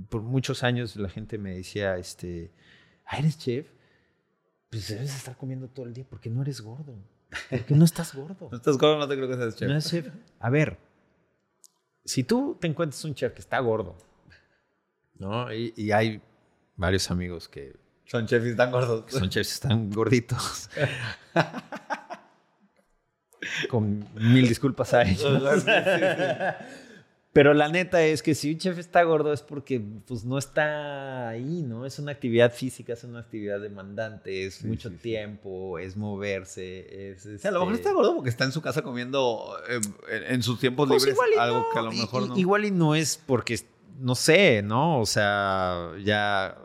Por muchos años la gente me decía, este, "Ah, ¿eres chef? Pues debes estar comiendo todo el día porque no eres gordo. Porque no estás gordo. No estás gordo, no te creo que seas chef. No es chef. A ver, si tú te encuentras un chef que está gordo, ¿no? Y, y hay varios amigos que Son chefs y están gordos. son chefs, están gorditos. Con mil disculpas a ellos. Pero la neta es que si un chef está gordo es porque pues no está ahí, ¿no? Es una actividad física, es una actividad demandante, es Sí, mucho sí, sí. tiempo, es moverse, es... O sea, a lo mejor este, está gordo porque está en su casa comiendo eh, en, sus tiempos Pues libres algo no, que a lo mejor y- no. Igual y no es porque, no sé, ¿no? O sea, ya...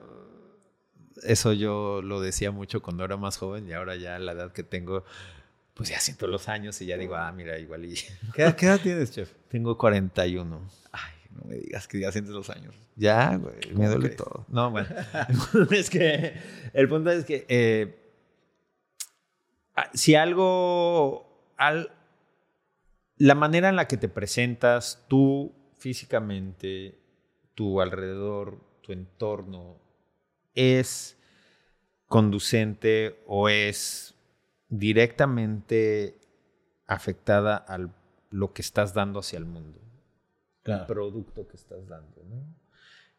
Eso yo lo decía mucho cuando era más joven y ahora ya a la edad que tengo, pues ya siento los años y ya digo, ah, mira, igual y... ¿Qué, edad- qué edad tienes, chef? Tengo 41. Ay, no me digas que ya sientes los años. Ya, güey, me ¿Cómo duele crees? todo. No, bueno. Es que, el punto es que eh, ah, si algo, al, la manera en la que te presentas tú físicamente, tu alrededor, tu entorno, es conducente o es directamente afectada a lo que estás dando hacia el mundo Claro. producto que estás dando, ¿no?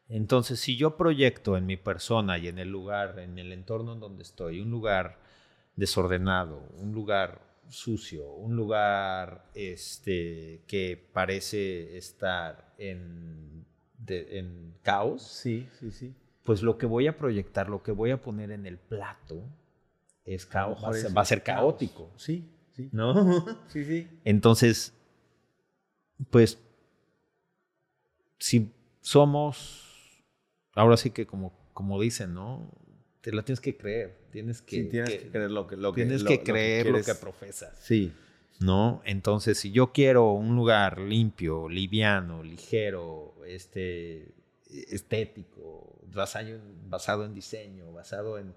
Entonces, si yo proyecto en mi persona y en el lugar, en el entorno en donde estoy, un lugar desordenado, un lugar sucio, un lugar este, que parece estar en, de- en caos, Sí, sí, sí. pues lo que voy a proyectar, lo que voy a poner en el plato, es va, a ser, es- va a ser es caos. caótico, Sí, sí. ¿no? Sí, sí. Entonces, pues, si somos, ahora sí que como, como dicen, ¿no? Te la tienes que creer, tienes que, Sí, tienes que- que, creer lo que, lo que tienes lo- que creer lo que, quieres. profesas, Sí. ¿no? Entonces, si yo quiero un lugar limpio, liviano, ligero, este, estético, basado en, basado en diseño, basado en...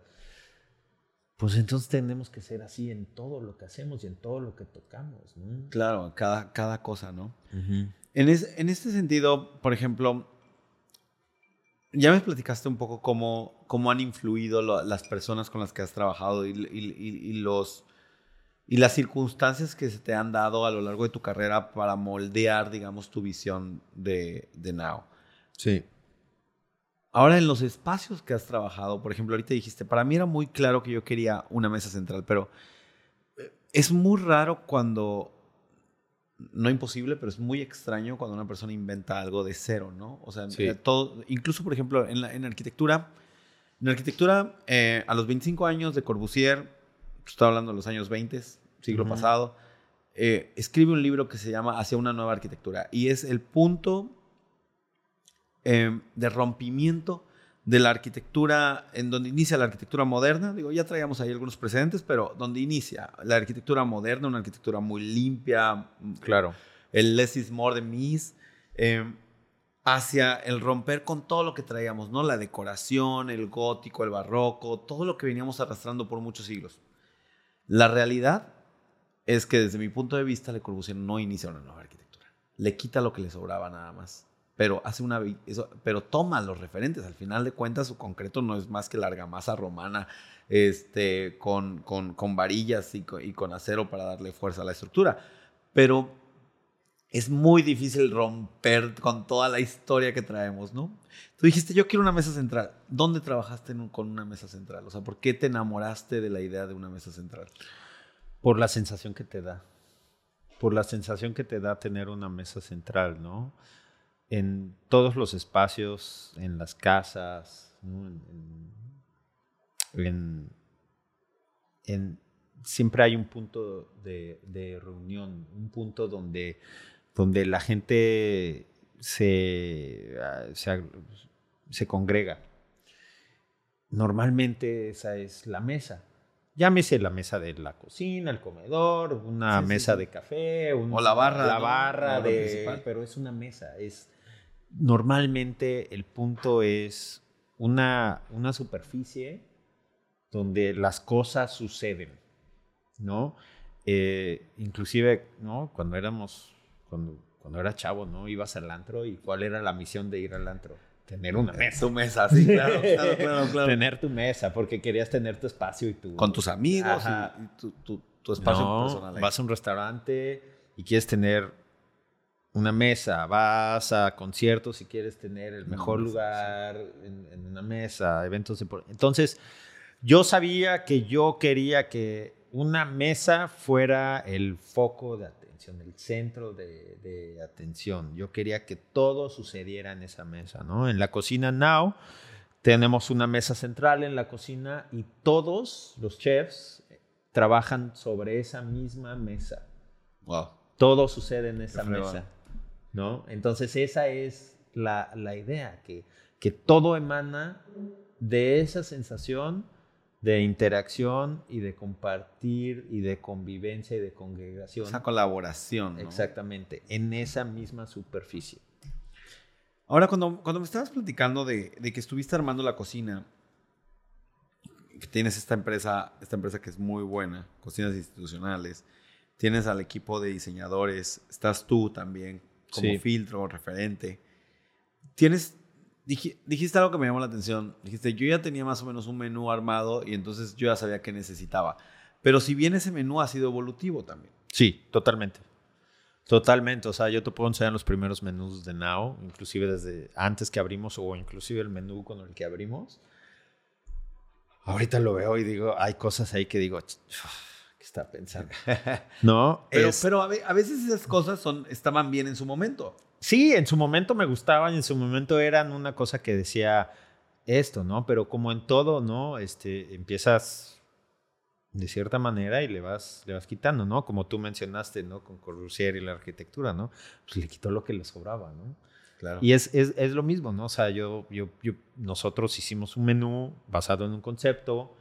Pues entonces tenemos que ser así en todo lo que hacemos y en todo lo que tocamos, ¿no? Claro, cada, cada cosa, ¿no? Ujú. En, es- en este sentido, por ejemplo, ya me platicaste un poco cómo, cómo han influido lo- las personas con las que has trabajado y, y- y- y los, y las circunstancias que se te han dado a lo largo de tu carrera para moldear, digamos, tu visión de, de Now. Sí. Ahora, en los espacios que has trabajado, por ejemplo, ahorita dijiste, para mí era muy claro que yo quería una mesa central, pero eh, es muy raro cuando, no imposible, pero es muy extraño cuando una persona inventa algo de cero, ¿no? O sea, Sí. eh, todo, incluso, por ejemplo, en, la, en arquitectura, en arquitectura, eh, a los 25 años de Corbusier, estoy hablando de los años 20, siglo Ujú. pasado, eh, escribe un libro que se llama Hacia una nueva arquitectura y es el punto eh, de rompimiento de la arquitectura, en donde inicia la arquitectura moderna, digo, ya traíamos ahí algunos precedentes, pero donde inicia la arquitectura moderna, una arquitectura muy limpia, Claro. el less is more de Mies, eh, hacia el romper con todo lo que traíamos, ¿no? La decoración, el gótico, el barroco, todo lo que veníamos arrastrando por muchos siglos. La realidad es que desde mi punto de vista Le Corbusier no inicia una nueva arquitectura. Le quita lo que le sobraba nada más. Pero hace una eso, pero toma los referentes. Al final de cuentas, su concreto no es más que la argamasa romana, este, con, con, con varillas y con, y con acero para darle fuerza a la estructura. Pero es muy difícil romper con toda la historia que traemos, ¿no? Tú dijiste, yo quiero una mesa central. ¿Dónde trabajaste con una mesa central? O sea, ¿por qué te enamoraste de la idea de una mesa central? Por la sensación que te da. Por la sensación que te da tener una mesa central, ¿no? En todos los espacios, en las casas, en, en- en- en- siempre hay un punto de, de reunión, un punto donde, donde la gente se, ah, se, congrega. Normalmente esa es la mesa. Llámese la mesa de la cocina, el comedor, una Sí, mesa sí. de café, un- O la barra, la ¿no? barra La barra de, principal. pero es una mesa. Es normalmente el punto es una, una superficie donde las cosas suceden, ¿no? Eh, inclusive, ¿no? Cuando éramos, cuando, cuando era chavo, ¿no? Ibas al antro y ¿cuál era la misión de ir al antro? Tener una mesa. Tu mesa, sí, claro, claro, claro, claro. Tener tu mesa, porque querías tener tu espacio y tu... Con tus amigos Ajá. y, y tu, tu- tu espacio No, personal. Vas a un restaurante y quieres tener una mesa, vas a conciertos y quieres tener el mejor lugar en, en una mesa, eventos de... Entonces, yo sabía que yo quería que una mesa fuera el foco de atención, el centro de, de atención. Yo quería que todo sucediera en esa mesa, ¿no? En la cocina Now tenemos una mesa central en la cocina y todos los chefs trabajan sobre esa misma mesa. Wow. Todo sucede en esa mesa, ¿no? Entonces esa es la, la idea, que, que todo emana de esa sensación de interacción y de compartir y de convivencia y de congregación. Esa colaboración. ¿no? Exactamente, en esa misma superficie. Ahora, cuando, cuando me estabas platicando de, de que estuviste armando la cocina, que tienes esta empresa, esta empresa que es muy buena, cocinas institucionales, tienes al equipo de diseñadores, estás tú también como Sí. filtro, referente. Tienes, dij- dijiste algo que me llamó la atención. Dijiste, yo ya tenía más o menos un menú armado y entonces yo ya sabía qué necesitaba. Pero si bien ese menú ha sido evolutivo también. Sí, totalmente. Totalmente, o sea, yo te puedo enseñar los primeros menús de Now, inclusive desde antes que abrimos o inclusive el menú con el que abrimos. Ahorita lo veo y digo, hay cosas ahí que digo, "Ch- ¿qué está pensando? no, Pero, es- pero a, ve- a veces esas cosas son, estaban bien en su momento. Sí, en su momento me gustaban, en su momento eran una cosa que decía esto, ¿no? Pero como en todo, ¿no? Este, empiezas de cierta manera y le vas, le vas quitando, ¿no? Como tú mencionaste, ¿no? Con Corbusier y la arquitectura, ¿no? Pues le quitó lo que le sobraba, ¿no? Claro. Y es, es, es, lo mismo, ¿no? O sea, yo, yo, yo, nosotros hicimos un menú basado en un concepto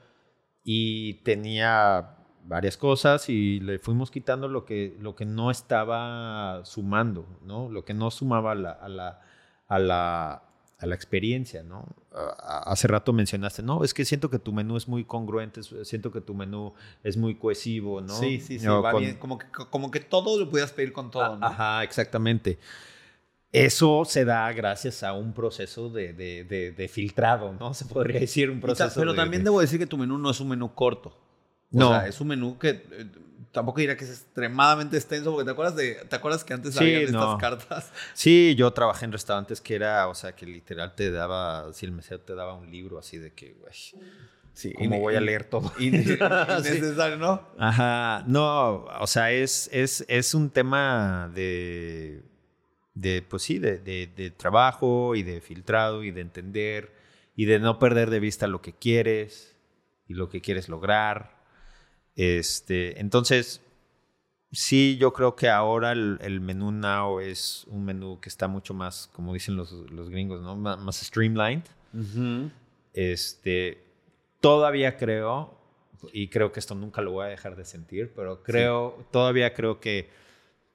y tenía varias cosas y le fuimos quitando lo que, lo que no estaba sumando, ¿no? Lo que no sumaba a la, a la, a la, a la experiencia, ¿no? hace rato mencionaste, no, es que siento que tu menú es muy congruente, siento que tu menú es muy cohesivo, ¿no? Sí, sí, sí, va bien. Como que, como que todo lo pudieras pedir con todo, ¿no? Ajá, exactamente. Eso se da gracias a un proceso de, de, de, filtrado, ¿no? Se podría decir un proceso. Pero también debo decir que tu menú no es un menú corto. No. sea, es un menú que eh, tampoco diría que es extremadamente extenso, porque te acuerdas de, ¿te acuerdas que antes había estas cartas? Sí, yo trabajé en restaurantes que era, o sea, que literal te daba, si el mesero te daba un libro así de que, güey. Sí, ¿Cómo voy a leer todo? Innecesario, ¿no? Ajá. No, o sea, es, es, es un tema de, de pues sí, de, de, de, trabajo y de filtrado y de entender y de no perder de vista lo que quieres y lo que quieres lograr este, entonces, sí, yo creo que ahora el, menú Now es un menú que está mucho más, como dicen los, los gringos, ¿no? más, streamlined. Este, todavía creo, y creo que esto nunca lo voy a dejar de sentir, pero creo, todavía creo que,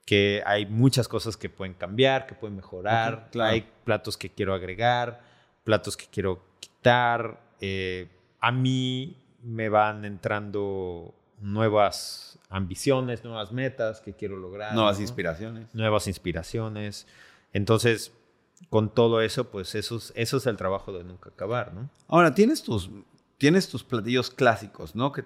que hay muchas cosas que pueden cambiar, que pueden mejorar. Hay platos que quiero agregar, platos que quiero quitar. Eh, a mí me van entrando nuevas ambiciones, nuevas metas que quiero lograr. Nuevas inspiraciones. Nuevas inspiraciones. Entonces, con todo eso, pues eso es, eso es el trabajo de nunca acabar, ¿no? Ahora, tienes tus, tienes tus platillos clásicos, ¿no? Que,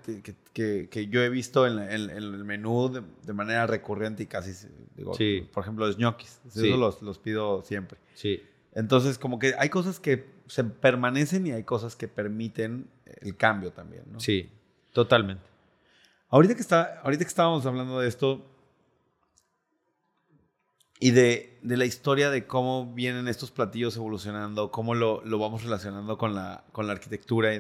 que, que, yo he visto en, el menú de, manera recurrente y casi, digo, por ejemplo, los ñoquis. Sí. Eso los, los pido siempre. Sí. Entonces, como que hay cosas que se permanecen y hay cosas que permiten el cambio también, ¿no? Sí, totalmente. Ahorita que, está, ahorita que estábamos hablando de esto y de, de, la historia de cómo vienen estos platillos evolucionando, cómo lo, lo vamos relacionando con la, con la arquitectura,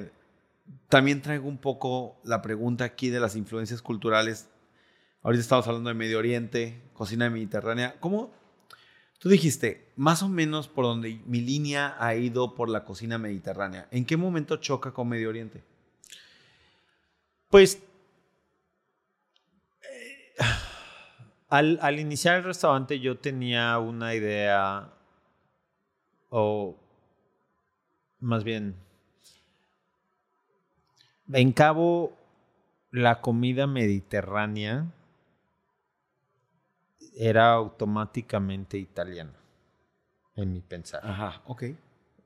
también traigo un poco la pregunta aquí de las influencias culturales. Ahorita estamos hablando de Medio Oriente, cocina mediterránea. ¿Cómo? Tú dijiste, más o menos por donde mi línea ha ido por la cocina mediterránea. ¿En qué momento choca con Medio Oriente? Pues Al, iniciar el restaurante yo tenía una idea, o más bien, en Cabo la comida mediterránea era automáticamente italiana, en mi pensar. Ajá, ok.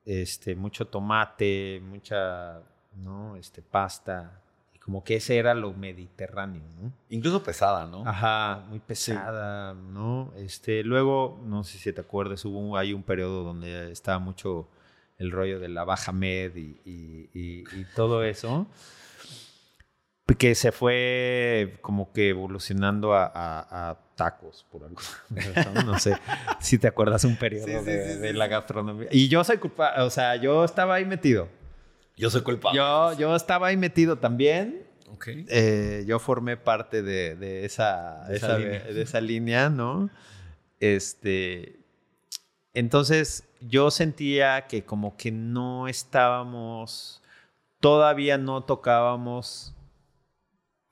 Este, mucho tomate, mucha, ¿no? Este, pasta como que ese era lo mediterráneo, ¿no? Incluso pesada, ¿no? Ajá, muy pesada, ¿no? Este, luego, no sé si te acuerdas, hubo hay un periodo donde estaba mucho el rollo de la baja med y, y, todo eso, que se fue como que evolucionando a, tacos, por algo. No sé si te acuerdas un periodo de, de la gastronomía. Y yo soy culpable, o sea, yo estaba ahí metido. Yo soy culpable. Yo, yo estaba ahí metido también. Okay. Eh, yo formé parte de, esa, de esa línea, ¿no? Este, entonces yo sentía que como que no estábamos, todavía no tocábamos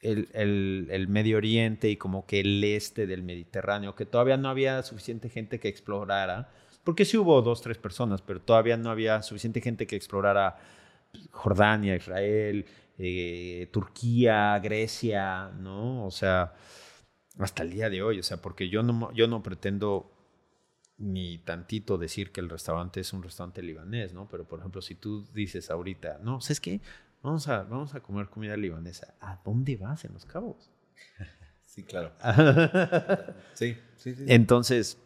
el, el, el, Medio Oriente y como que el este del Mediterráneo, que todavía no había suficiente gente que explorara, porque sí hubo dos, tres personas, pero todavía no había suficiente gente que explorara Jordania, Israel, eh, Turquía, Grecia, ¿no? O sea, hasta el día de hoy, o sea, porque yo no, yo no pretendo ni tantito decir que el restaurante es un restaurante libanés, ¿no? Pero, por ejemplo, si tú dices ahorita, no, ¿sabes qué? Vamos a, vamos a comer comida libanesa. ¿A dónde vas en Los Cabos? Sí, claro. sí, sí, sí. Entonces,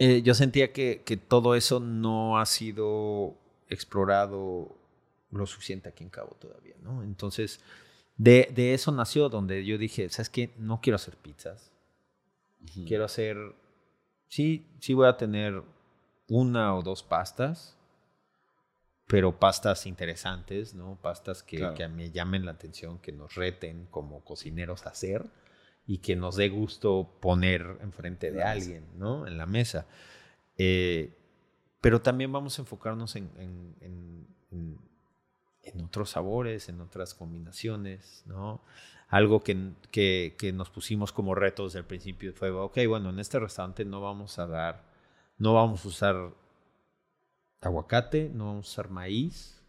eh, yo sentía que, que todo eso no ha sido explorado lo suficiente aquí en Cabo todavía, ¿no? Entonces, de, de eso nació donde yo dije, ¿sabes qué? No quiero hacer pizzas. Quiero hacer, sí, sí voy a tener una o dos pastas, pero pastas interesantes, ¿no? Pastas que, Claro. que me llamen la atención, que nos reten como cocineros a hacer y que nos dé gusto poner enfrente de alguien, ¿no? En la mesa. Eh, pero también vamos a enfocarnos en, en- en- en- en otros sabores, en otras combinaciones, ¿no? Algo que, que- que nos pusimos como retos desde el principio fue, ok, bueno, en este restaurante no vamos a dar, no vamos a usar aguacate, no vamos a usar maíz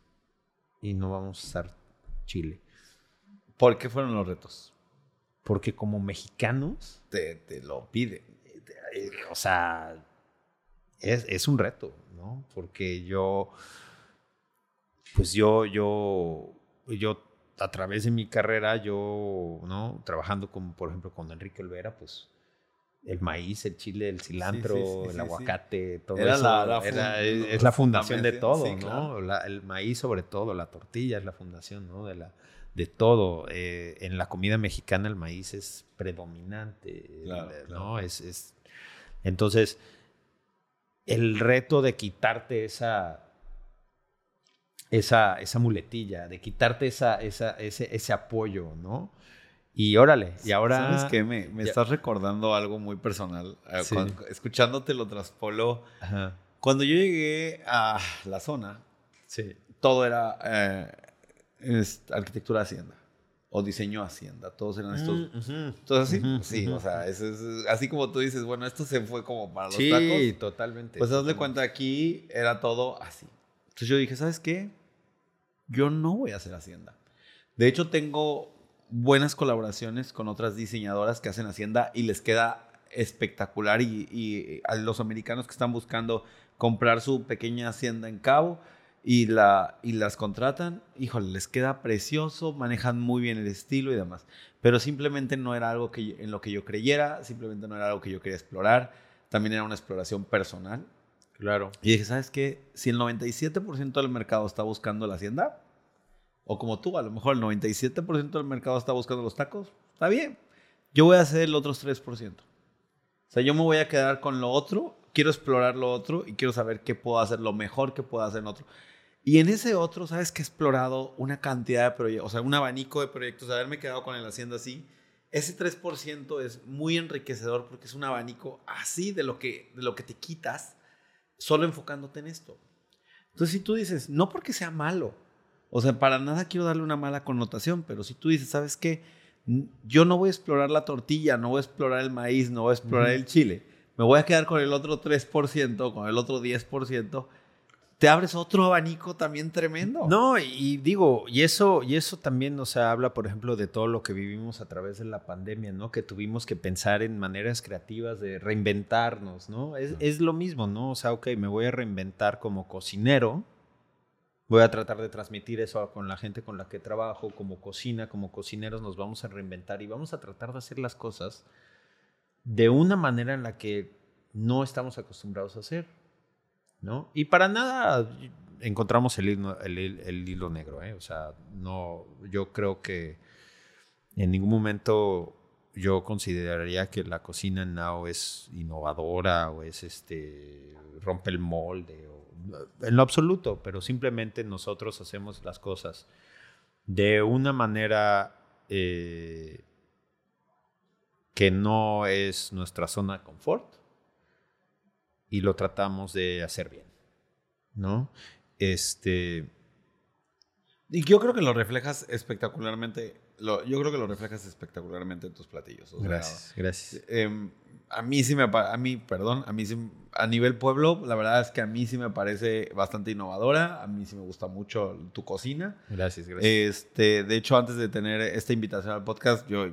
y no vamos a usar chile. ¿Por qué fueron los retos? Porque como mexicanos, Te, te lo piden. o sea, es, es un reto, ¿no? Porque yo, pues yo, yo, yo, a través de mi carrera, yo, ¿no? Trabajando con, por ejemplo, con Enrique Olvera, pues el maíz, el chile, el cilantro, sí, sí, sí, el aguacate, todo Era eso. la- la era- fun- es, es la fundación de todo, ¿no? claro. La- el maíz sobre todo, la tortilla es la fundación, ¿no? De la de todo. Eh, en la comida mexicana el maíz es predominante, Claro, el- claro. ¿no? Es, es- entonces, el reto de quitarte esa, esa, esa muletilla, de quitarte esa, esa, ese, ese apoyo, ¿no? Y órale, y ahora... ¿Sabes qué? Me, me ya- estás recordando algo muy personal. Eh, Sí. cuando- escuchándote lo traspolo. Ajá, Cuando yo llegué a la zona, sí. todo era eh, arquitectura de hacienda o diseño hacienda. Todos eran estos. Mm, ujú. Entonces, sí, Ujú, sí, ujú. o sea, eso es, así como tú dices, bueno, esto se fue como para los Sí, tacos. totalmente. Pues hazle cuenta, aquí era todo así. Entonces yo dije, ¿sabes qué? Yo no voy a hacer hacienda. De hecho, tengo buenas colaboraciones con otras diseñadoras que hacen hacienda y les queda espectacular. Y, y a los americanos que están buscando comprar su pequeña hacienda en Cabo y, la, y las contratan, híjole, les queda precioso, manejan muy bien el estilo y demás. Pero simplemente no era algo que, en lo que yo creyera, simplemente no era algo que yo quería explorar. También era una exploración personal. Claro. Y dije, ¿sabes qué? Si el 97% del mercado está buscando la hacienda, o como tú, a lo mejor el 97% del mercado está buscando los tacos, está bien. Yo voy a hacer el otro 3%. O sea, yo me voy a quedar con lo otro, quiero explorar lo otro y quiero saber qué puedo hacer, lo mejor que puedo hacer en otro. Y en ese otro, ¿sabes que He explorado una cantidad de proyectos, o sea, un abanico de proyectos, haberme quedado con el hacienda así. Ese 3% es muy enriquecedor porque es un abanico así de lo que, de lo que te quitas solo enfocándote en esto. Entonces, si tú dices, no porque sea malo, o sea, para nada quiero darle una mala connotación, pero si tú dices, ¿sabes qué? Yo no voy a explorar la tortilla, no voy a explorar el maíz, no voy a explorar el chile, me voy a quedar con el otro 3%, con el otro 10%, te abres otro abanico también tremendo. No, y, y digo, y eso, y eso también, o sea, habla, por ejemplo, de todo lo que vivimos a través de la pandemia, ¿no? Que tuvimos que pensar en maneras creativas de reinventarnos, ¿no? Es, es lo mismo, ¿no? O sea, ok, me voy a reinventar como cocinero. Voy a tratar de transmitir eso con la gente con la que trabajo, como cocina, como cocineros nos vamos a reinventar y vamos a tratar de hacer las cosas de una manera en la que no estamos acostumbrados a hacer. ¿No? Y para nada encontramos el hilo, el, hil- el hilo negro, ¿eh? O sea, no, yo creo que en ningún momento yo consideraría que la cocina en Nao es innovadora o es este rompe el molde o en lo absoluto, pero simplemente nosotros hacemos las cosas de una manera eh, que no es nuestra zona de confort y lo tratamos de hacer bien, ¿no? Este, Y yo creo que lo reflejas espectacularmente, lo- yo creo que lo reflejas espectacularmente en tus platillos. o sea, gracias, gracias. Em, a mí sí me a mí, perdón, a mí sí, a nivel pueblo, la verdad es que a mí sí me parece bastante innovadora, a mí sí me gusta mucho tu cocina. Gracias, gracias. Este, de hecho, antes de tener esta invitación al podcast, yo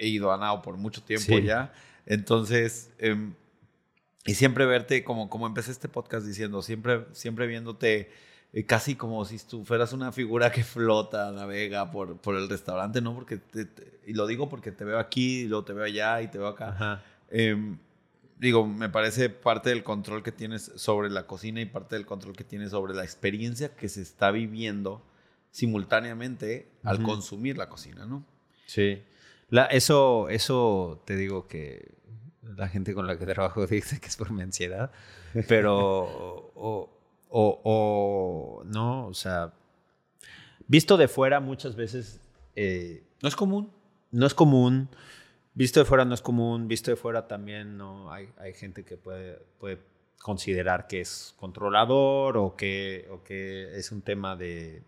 he, ido a Nao por mucho tiempo Sí. ya. Entonces, em, y siempre verte como, como empecé este podcast diciendo, siempre, siempre viéndote eh, casi como si tú fueras una figura que flota, navega por, por el restaurante, ¿no? Porque, te- te- y lo digo porque te veo aquí, y luego te veo allá y te veo acá. Em, digo, me parece parte del control que tienes sobre la cocina y parte del control que tienes sobre la experiencia que se está viviendo simultáneamente al consumir la cocina, ¿no? Sí. La, eso, eso te digo que la gente con la que trabajo dice que es por mi ansiedad, pero o- o, o, no, o sea, visto de fuera muchas veces eh, No es común. no es común. Visto de fuera no es común. Visto de fuera también no hay, hay gente que puede, puede considerar que es controlador o que, o que es un tema de.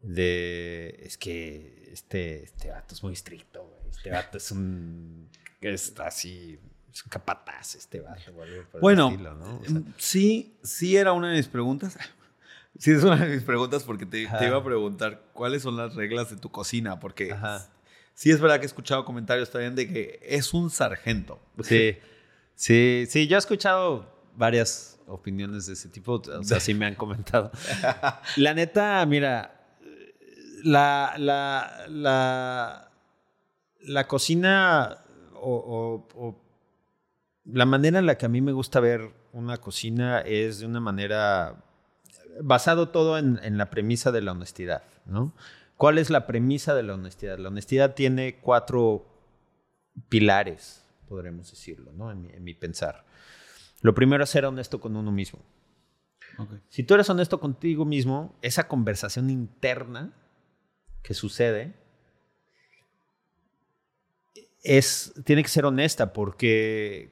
de. Es que este, este vato es muy estricto, güey. Este vato es un. Es así. Es un capataz, este vato, Bueno, estilo, ¿no? O sea, sí, sí era una de mis preguntas. Sí, es una de mis preguntas porque te, iba a preguntar cuáles son las reglas de tu cocina. Porque Ajá. sí es verdad que he escuchado comentarios también de que es un sargento. Sí, sí, sí, yo he escuchado varias opiniones de ese tipo, o sea, sí me han comentado. La neta, mira, la, la, la, la cocina o, o- o la manera en la que a mí me gusta ver una cocina es de una manera basado todo en, en la premisa de la honestidad, ¿no? ¿Cuál es la premisa de la honestidad? La honestidad tiene cuatro pilares, podremos decirlo, ¿no? En mi, en mi pensar. Lo primero es ser honesto con uno mismo. Si tú eres honesto contigo mismo, esa conversación interna que sucede es, tiene que ser honesta porque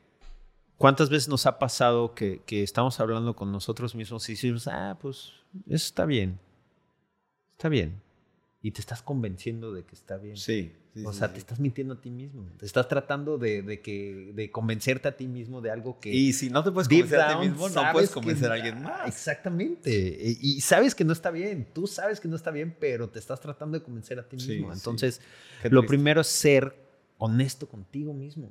¿cuántas veces nos ha pasado que, que estamos hablando con nosotros mismos y decimos, ah, pues eso está bien, está bien? Y te estás convenciendo de que está bien. Sí. sí, O sea, sí. te estás mintiendo a ti mismo. Te estás tratando de, de que, de convencerte a ti mismo de algo que. Y si no te puedes convencer a ti mismo, no puedes que- convencer a alguien más. Exactamente. Y, y sabes que no está bien. Tú sabes que no está bien, pero te estás tratando de convencer a ti mismo. Entonces, lo primero es ser honesto contigo mismo.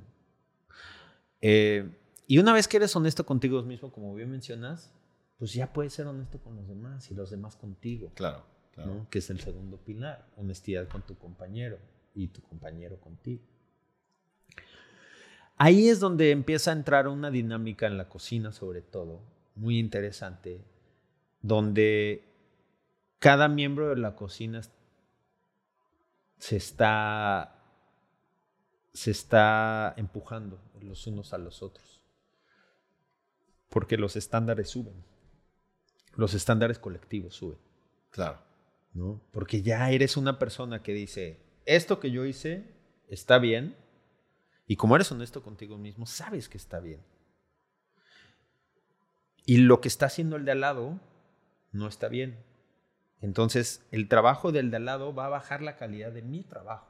Eh, y una vez que eres honesto contigo mismo, como bien mencionas, pues ya puedes ser honesto con los demás y los demás contigo. Claro, claro. ¿no? que es el segundo pilar, honestidad con tu compañero y tu compañero contigo. Ahí es donde empieza a entrar una dinámica en la cocina, sobre todo, muy interesante, donde cada miembro de la cocina se está, se está empujando los unos a los otros, porque los estándares suben, los estándares colectivos suben. Claro. ¿no? Porque ya eres una persona que dice, esto que yo hice está bien, y como eres honesto contigo mismo, sabes que está bien. Y lo que está haciendo el de al lado no está bien. Entonces, el trabajo del de al lado va a bajar la calidad de mi trabajo.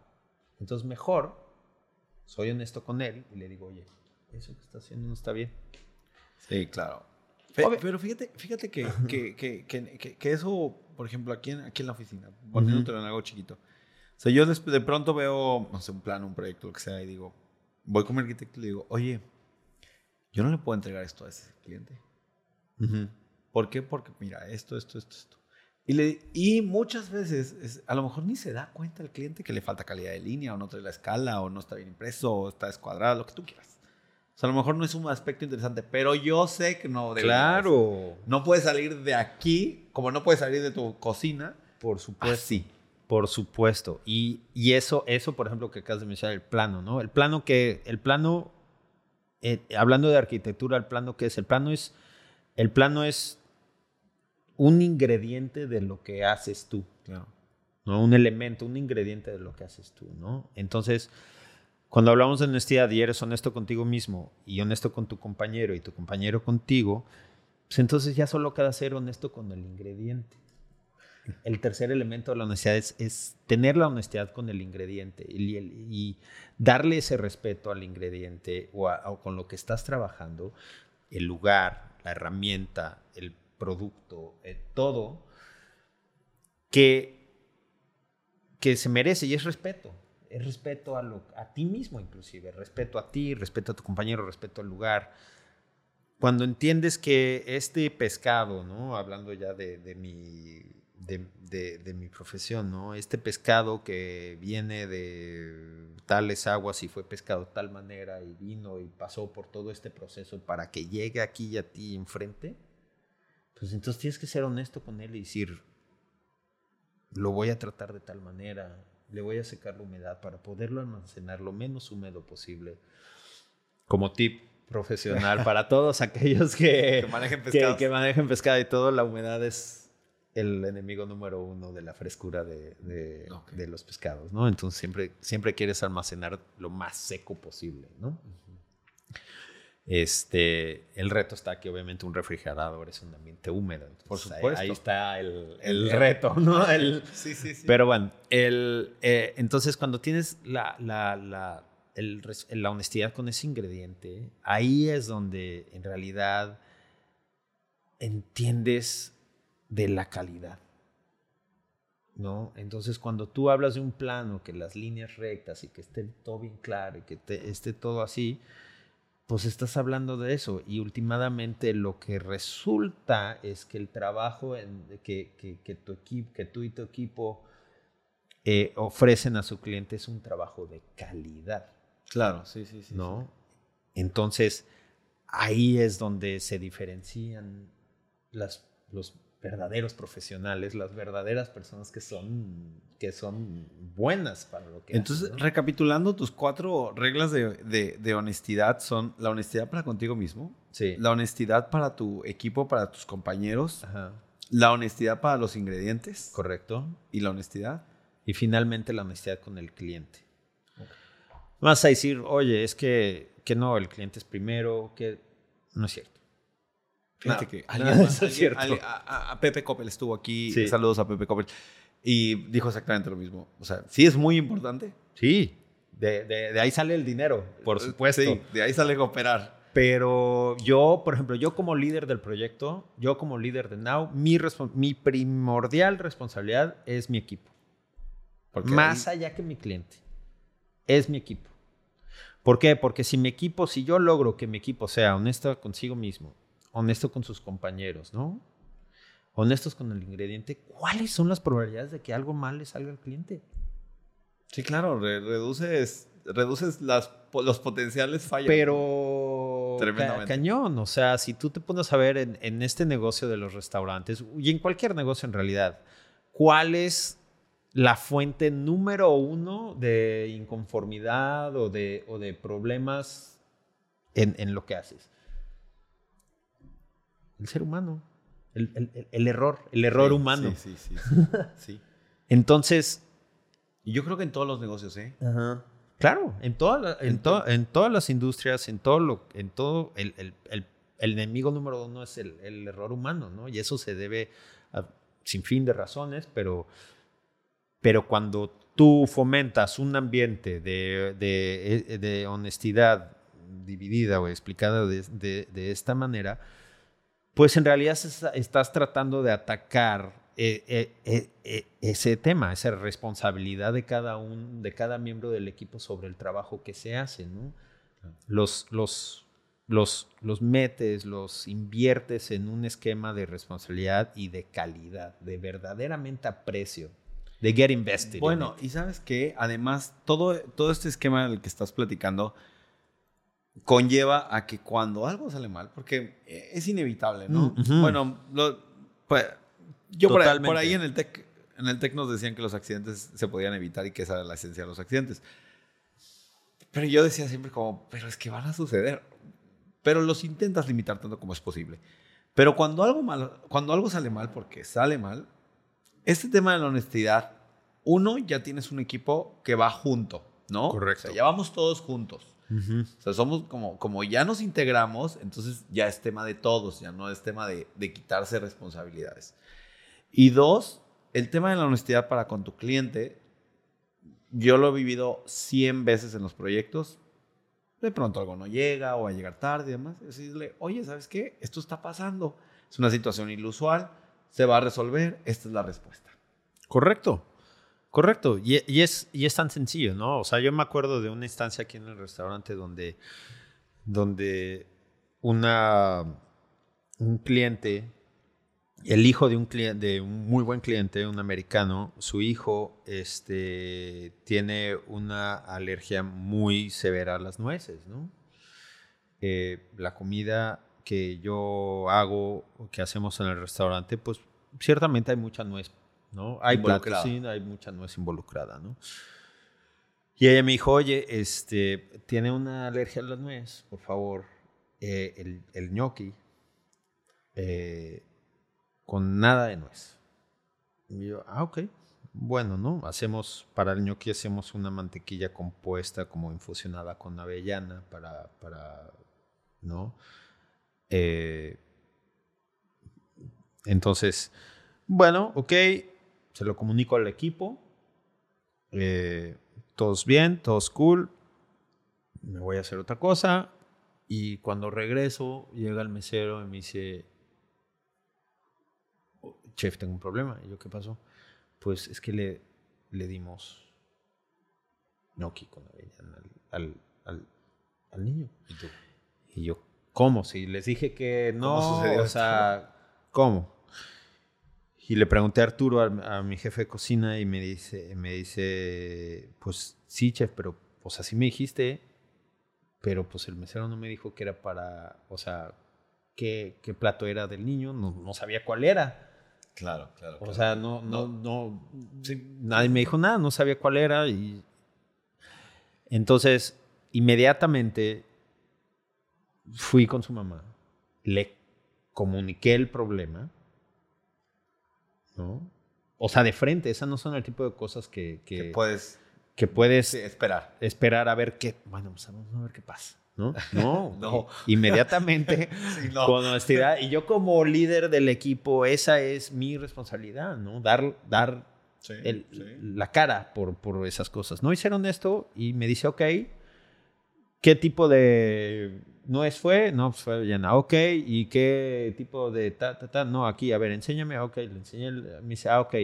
Entonces, mejor soy honesto con él y le digo, oye, eso que está haciendo no está bien. Sí, claro. Obvio. pero fíjate, fíjate que, que, que, que, eso, por ejemplo, aquí en, aquí en la oficina, poniéndotelo en algo chiquito. O sea, yo de pronto veo, no sé, un plan, un proyecto, lo que sea, y digo, voy con mi arquitecto y le digo, oye, yo no le puedo entregar esto a ese cliente. ¿Por qué? Porque mira, esto, esto, esto, esto. Y, le, y muchas veces, es- a lo mejor ni se da cuenta el cliente que le falta calidad de línea, o no trae la escala, o no está bien impreso, o está descuadrado, lo que tú quieras. O sea, a lo mejor no es un aspecto interesante, pero yo sé que no Claro, no puedes salir de aquí, como no puedes salir de tu cocina, por supuesto. así. Por supuesto. Y, y eso, eso, por ejemplo, que acabas de mencionar, el plano, ¿no? El plano que, el plano, eh, hablando de arquitectura, el plano que es, el plano es, el plano es un ingrediente de lo que haces tú, Claro. ¿no? Un elemento, un ingrediente de lo que haces tú, ¿no? Entonces, cuando hablamos de honestidad y eres honesto contigo mismo y honesto con tu compañero y tu compañero contigo, pues entonces ya solo queda ser honesto con el ingrediente. El tercer elemento de la honestidad es, es tener la honestidad con el ingrediente y, darle ese respeto al ingrediente o, a- o con lo que estás trabajando, el lugar, la herramienta, el producto, eh, todo, que, que se merece y es respeto. Es respeto a, lo, a ti mismo inclusive, respeto a ti, respeto a tu compañero, respeto al lugar. Cuando entiendes que este pescado, ¿no? Hablando ya de, de mi, de, de- mi profesión, ¿no? Este pescado que viene de tales aguas y fue pescado de tal manera y vino y pasó por todo este proceso para que llegue aquí a ti enfrente, pues entonces tienes que ser honesto con él y decir, lo voy a tratar de tal manera, le voy a secar la humedad para poderlo almacenar lo menos húmedo posible. Como tip, profesional para todos aquellos que, Que manejen que- pescados. que manejen pescado y todo. La humedad es el enemigo número uno de la frescura de, de los pescados, ¿no? Entonces siempre, siempre quieres almacenar lo más seco posible, ¿no? Este, el reto está que obviamente un refrigerador es un ambiente húmedo. entonces Por supuesto. Ahí, está el, El- reto, ¿no? El, Sí, sí, sí. pero bueno, el, eh, entonces cuando tienes la, la, la, el la honestidad con ese ingrediente, ahí es donde en realidad entiendes de la calidad. ¿No? Entonces, cuando tú hablas de un plano, que las líneas rectas y que esté todo bien claro y que te- esté todo así, pues estás hablando de eso. Y últimamente lo que resulta es que el trabajo en- que, que- que tu equipo, que tú y tu equipo eh, ofrecen a su cliente es un trabajo de calidad. Claro, sí, sí, sí. ¿no? Entonces, ahí es donde se diferencian las, los verdaderos profesionales, las verdaderas personas que son, que son buenas para lo que Entonces, hacen, ¿no? recapitulando, tus cuatro reglas de, de- de honestidad son la honestidad para contigo mismo, Sí. la honestidad para tu equipo, para tus compañeros, Ajá, la honestidad para los ingredientes correcto. y la honestidad. Y finalmente la honestidad con el cliente. Vas a decir, oye, es que, que no, el cliente es primero, que no es cierto. Fíjate No, que no, alguien más- eso es alguien- cierto. alguien- a, a- Pepe Coppel estuvo aquí. Sí. Saludos a Pepe Coppel. Y dijo exactamente lo mismo. O sea, sí es muy importante. Sí, de, de- de ahí sale el dinero, por supuesto. Sí, de ahí sale cooperar. Pero yo, por ejemplo, yo como líder del proyecto, yo como líder de Now, mi, mi primordial responsabilidad es mi equipo. Porque Más ahí- allá que mi cliente. Es mi equipo. ¿Por qué? Porque si mi equipo, si yo logro que mi equipo sea honesto consigo mismo, honesto con sus compañeros, ¿no? Honestos con el ingrediente, ¿cuáles son las probabilidades de que algo mal le salga al cliente? Sí, claro, re- reduces, reduces las, los potenciales fallas. Pero ca- Tremendamente. cañón, o sea, si tú te pones a ver en, en este negocio de los restaurantes y en cualquier negocio en realidad, ¿cuál es la fuente número uno de inconformidad o de, o de problemas en, en lo que haces? El ser humano, el, el- el- error, el error Sí, humano. Sí, sí, sí. Entonces, Y yo creo que en todos los negocios, ¿eh? Claro, en, toda la- en, En to- en todas las industrias, en todo lo, en todo el, el- el- el enemigo número uno es el, el error humano, ¿no? Y eso se debe a sin fin de razones, pero, pero cuando tú fomentas un ambiente de, de- de honestidad dividida o explicada de- de esta manera, pues en realidad estás tratando de atacar eh, eh, eh, ese tema, esa responsabilidad de cada, un, de cada miembro del equipo sobre el trabajo que se hace, ¿no? Los, los, los, los metes, los inviertes en un esquema de responsabilidad y de calidad, de verdaderamente aprecio, de get invested. in Bueno, y sabes que además todo, todo este esquema del que estás platicando conlleva a que cuando algo sale mal, porque eh, es inevitable, ¿no? Mm. Bueno, lo- pues, yo por ahí, Totalmente. por ahí en el tech en el tech nos decían que los accidentes se podían evitar y que esa era la esencia de los accidentes. Pero yo decía siempre como, pero es que van a suceder. Pero los intentas limitar tanto como es posible. Pero cuando algo mal, cuando algo sale mal, porque sale mal, este tema de la honestidad, uno, ya tienes un equipo que va junto, ¿no? Correcto. O sea, ya vamos todos juntos. Ujú. O sea, somos como, como ya nos integramos, entonces ya es tema de todos, ya no es tema de, de quitarse responsabilidades. Y dos, el tema de la honestidad para con tu cliente, yo lo he vivido 100 veces en los proyectos. De pronto algo no llega o va a llegar tarde y demás. Decirle, oye, ¿sabes qué? Esto está pasando. Es una situación inusual, se va a resolver, esta es la respuesta. Correcto. Correcto. Es, y es tan sencillo, ¿no? O sea, yo me acuerdo de una instancia aquí en el restaurante donde, donde una, un cliente, el hijo de un, cliente, de un muy buen cliente, un americano, su hijo este, tiene una alergia muy severa a las nueces, ¿no? Eh, la comida que yo hago, o que hacemos en el restaurante, pues ciertamente hay mucha nuez, ¿no? Hay Involucrada. hay mucha nuez involucrada, ¿no? Y ella me dijo, oye, este, tiene una alergia a la nuez, por favor, eh, el, el gnocchi eh, con nada de nuez. Y yo, ah, ok. Bueno, ¿no? Hacemos, para el gnocchi hacemos una mantequilla compuesta como infusionada con avellana para, para ¿no? Eh, entonces, bueno, ok, se lo comunico al equipo. eh, todos bien, todos cool. Me voy a hacer otra cosa. Y cuando regreso, llega el mesero y me dice, "Oh, chef, tengo un problema. Y yo, ¿qué pasó? Pues es que le, le dimos gnocchi con avellana al, al, al- al niño. ¿Y tú? Y yo, ¿cómo? Si les dije que no, ¿Cómo sucedió o sea, ¿cómo? Y le pregunté a Arturo, a, a mi jefe de cocina, y me dice, me dice, pues sí, chef, pero, o sea, sí me dijiste, pero pues el mesero no me dijo que era para, o sea, qué, qué plato era del niño, no, no sabía cuál era. Claro, claro. O sea, no, no, no, sí, nadie me dijo nada, no sabía cuál era y entonces inmediatamente fui con su mamá, le comuniqué el problema, ¿no? O sea, de frente, esas no son el tipo de cosas que, que, que puedes que puedes sí, esperar. esperar a ver qué, bueno, pues vamos a ver qué pasa, ¿no? No, No. inmediatamente Sí, no. con honestidad. Y yo como líder del equipo, esa es mi responsabilidad, ¿no? Dar, dar Sí, el- sí. la cara por, por esas cosas. No hicieron esto y me dice, ok, ¿qué tipo de nuez fue? No, pues fue llena. Ok, ¿y qué tipo de ta, ta, ta? No, aquí, a ver, enséñame. Ok, le enseñé. Me dice, ah, ok.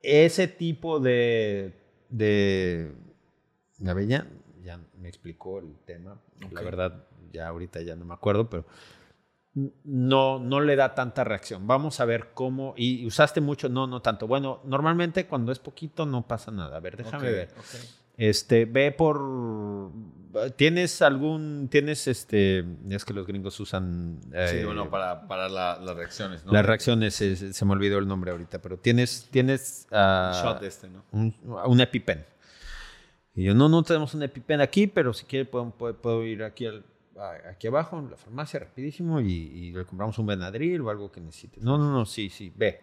Ese tipo de, de, avellana, ya me explicó el tema. La Ok. verdad, ya ahorita ya no me acuerdo, pero no, no le da tanta reacción. Vamos a ver cómo. Y usaste mucho, no, no tanto. Bueno, normalmente cuando es poquito no pasa nada. A ver, déjame Ok, ver. ok. Este, ve por. ¿Tienes algún. Tienes este. Es que los gringos usan. Sí, eh, bueno, para, para la- las reacciones, ¿no? Las reacciones, se, me olvidó el nombre ahorita, pero tienes. Tienes. Un shot este, ¿no? un, un EpiPen. Y yo, no, no tenemos un EpiPen aquí, pero si quiere puedo, puedo- puedo ir aquí, al- aquí abajo en la farmacia rapidísimo y, y le compramos un Benadryl o algo que necesite. No, no, no, sí, sí, ve.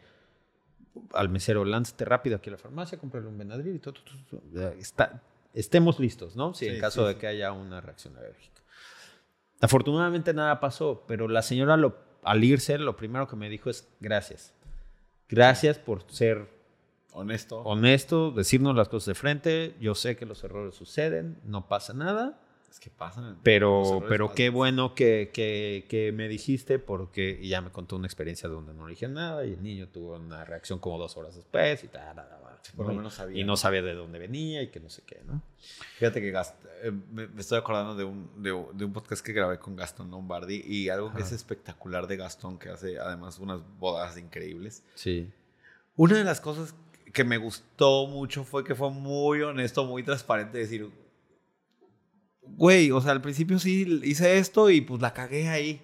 Al mesero, lánzate rápido aquí a la farmacia, cómprale un Benadryl y todo. todo, todo, Está, estemos listos, ¿no? Si en Sí, caso sí, de sí. que haya una reacción alérgica. Afortunadamente nada pasó, pero la señora lo- al irse lo primero que me dijo es gracias. Gracias por ser Honesto. honesto, decirnos las cosas de frente. Yo sé que los errores suceden, no pasa nada, es que pasan. pero, pero pasan. qué bueno que, que, que me dijiste porque y ya me contó una experiencia donde no le dije nada y el niño tuvo una reacción como dos horas después y tal, por lo ¿no? menos sabía. y no sabía de dónde venía y que no sé qué, ¿no? Fíjate que Gast- eh, me, me estoy acordando de un, de, de un podcast que grabé con Gastón Lombardi y algo que Ajá. es espectacular de Gastón, que hace además unas bodas increíbles. Sí. Una de las cosas que me gustó mucho fue que fue muy honesto, muy transparente, decir, güey, o sea, al principio sí hice esto y pues la cagué ahí.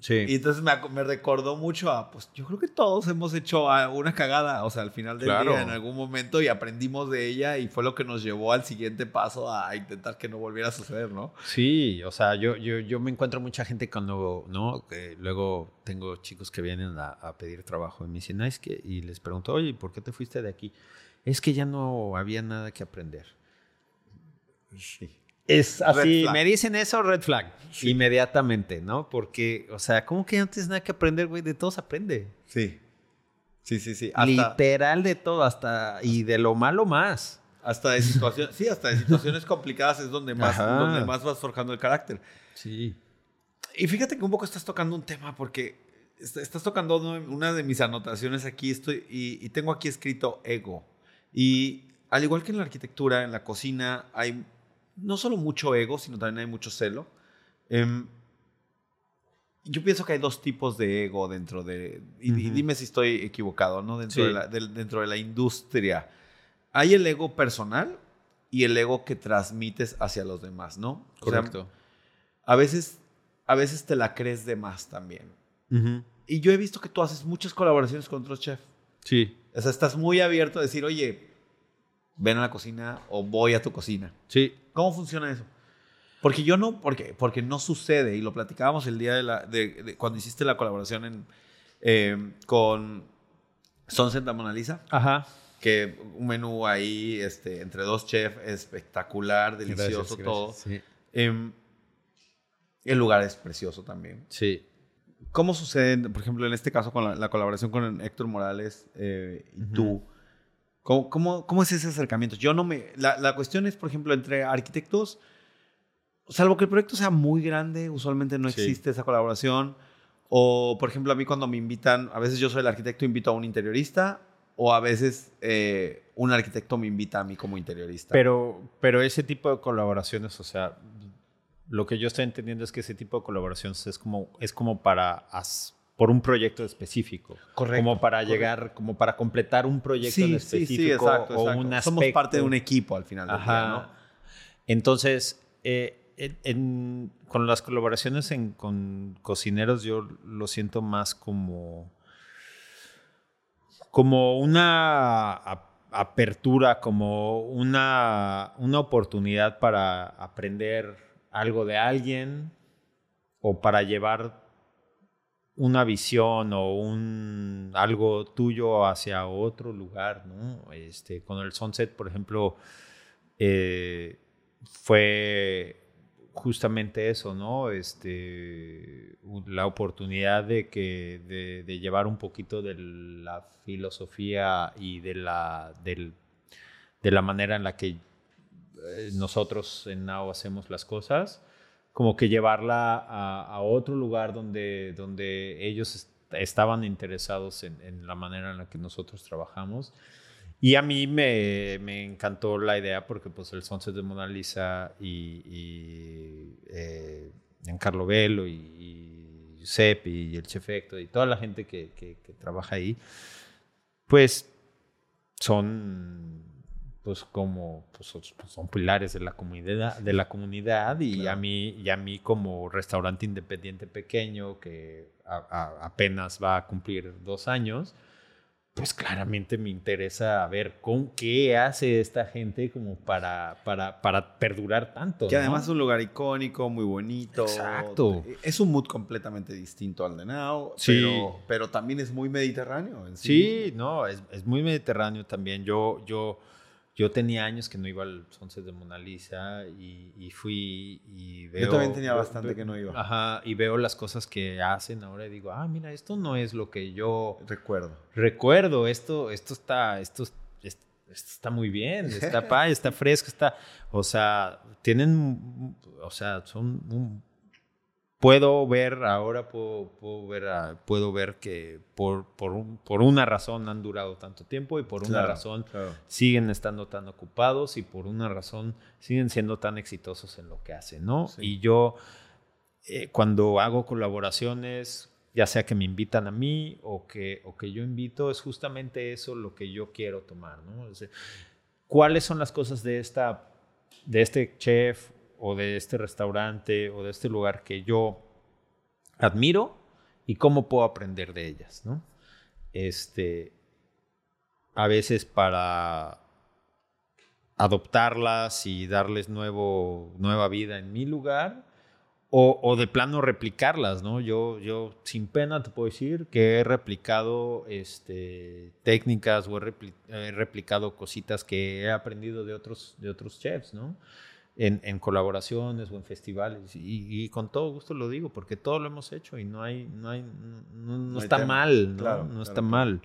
Sí. Y entonces me, me recordó mucho a, pues yo creo que todos hemos hecho una cagada, o sea, al final del Claro. día en algún momento y aprendimos de ella y fue lo que nos llevó al siguiente paso a intentar que no volviera a suceder, ¿no? Sí, o sea, yo, yo, yo me encuentro mucha gente cuando, ¿no? Que luego tengo chicos que vienen a, a pedir trabajo y me dicen, "Ah, es que, y les pregunto, oye, ¿por qué te fuiste de aquí? Es que ya no había nada que aprender. Sí. Es así, me dicen eso, red flag, inmediatamente, ¿no? Porque, o sea, ¿cómo que no tienes nada que aprender, güey? De todos aprende. Sí. Sí, sí, sí. Hasta, Literal de todo, hasta, y de lo malo más. hasta de situaciones, sí, hasta de situaciones complicadas es donde más, Ajá. donde más vas forjando el carácter. Sí. Y fíjate que un poco estás tocando un tema porque est- estás tocando una de mis anotaciones aquí estoy, y, y tengo aquí escrito ego. Y al igual que en la arquitectura, en la cocina, hay no solo mucho ego, sino también hay mucho celo. Em, yo pienso que hay dos tipos de ego dentro de... Y, dime si estoy equivocado, ¿no? Dentro, Sí. de la, dentro de la industria. Hay el ego personal y el ego que transmites hacia los demás, ¿no? O sea, Correcto. a veces, a veces te la crees de más también. Y yo he visto que tú haces muchas colaboraciones con otros chefs. Sí. O sea, estás muy abierto a decir, oye, ven a la cocina o voy a tu cocina. Sí. ¿Cómo funciona eso? Porque yo no, porque, porque no sucede, y lo platicábamos el día de, la, de, de cuando hiciste la colaboración en, eh, con Sunset de Mona Lisa. Ajá. Que un menú ahí este, entre dos chefs espectacular, delicioso, Gracias, todo. gracias. Sí. Em, el lugar es precioso también. Sí. ¿Cómo sucede, por ejemplo, en este caso con la, la colaboración con Héctor Morales eh, y tú? ¿Cómo, cómo, cómo es ese acercamiento? Yo no me... La, la cuestión es, por ejemplo, entre arquitectos, salvo que el proyecto sea muy grande, usualmente no Sí. existe esa colaboración. O, por ejemplo, a mí cuando me invitan, a veces yo soy el arquitecto, invito a un interiorista, o a veces eh, un arquitecto me invita a mí como interiorista. Pero, pero ese tipo de colaboraciones, o sea, lo que yo estoy entendiendo es que ese tipo de colaboraciones es como, es como para as- por un proyecto específico. Correcto, Como para correcto. llegar, como para completar un proyecto en sí, específico sí, exacto, o exacto. un aspecto. Somos parte de un equipo al final del Ajá. día, ¿no? Entonces, eh, en- en- con las colaboraciones en- con cocineros, yo lo siento más como, como una ap- apertura, como una, una oportunidad para aprender algo de alguien o para llevar una visión o un algo tuyo hacia otro lugar, ¿no? Este, con el Sunset, por ejemplo, eh, fue justamente eso, ¿no? Este, la oportunidad de que de, llevar un poquito de la filosofía y de la del- de la manera en la que eh, nosotros en Now hacemos las cosas, como que llevarla a, a otro lugar donde, donde ellos est- estaban interesados en, en la manera en la que nosotros trabajamos. Y a mí me, me encantó la idea porque pues el Sunset de Mona Lisa y, y eh, Giancarlo Bello y, y Giuseppe y el chef Héctor y toda la gente que, que- que trabaja ahí, pues son pues como pues, son, pues, son pilares de la comunidad de la comunidad y Claro. a mí y a mí como restaurante independiente pequeño que a- a- apenas va a cumplir dos años pues claramente me interesa ver con qué hace esta gente como para para, para perdurar tanto Que ¿no? además es un lugar icónico, muy bonito. Exacto. Es un mood completamente distinto al de Now, Sí. pero, pero también es muy mediterráneo. en Sí, no, es, es muy mediterráneo también. Yo, yo, yo tenía años que no iba al Sunset de Mona Lisa y, y fui y veo... también tenía bastante que no iba. Ajá, y veo las cosas que hacen ahora y digo, ah, mira, esto no es lo que yo Recuerdo. recuerdo. Esto, esto está, esto, es- esto está muy bien, está pa, está fresco, está... O sea, tienen, o sea, son un, puedo ver ahora puedo, puedo ver a- puedo ver que por, por, un- por una razón han durado tanto tiempo y por una Claro, razón claro. siguen estando tan ocupados y por una razón siguen siendo tan exitosos en lo que hacen, ¿no? Sí. Y yo eh, cuando hago colaboraciones, ya sea que me invitan a mí o que, o que yo invito, es justamente eso lo que yo quiero tomar, ¿no? Es decir, ¿Cuáles son las cosas de, esta, de este chef o de este restaurante o de este lugar que yo admiro y cómo puedo aprender de ellas, ¿no? Este, a veces para adoptarlas y darles nuevo, nueva vida en mi lugar o, de plano replicarlas, ¿no? Yo, yo sin pena te puedo decir que he replicado este, técnicas o he, he replicado cositas que he aprendido de otros, de otros chefs, ¿no? En, en colaboraciones o en festivales. Y, y con todo gusto lo digo, porque todo lo hemos hecho y no hay, no hay, no, no- hay está tema. mal, ¿no? Claro, no claro, está mal.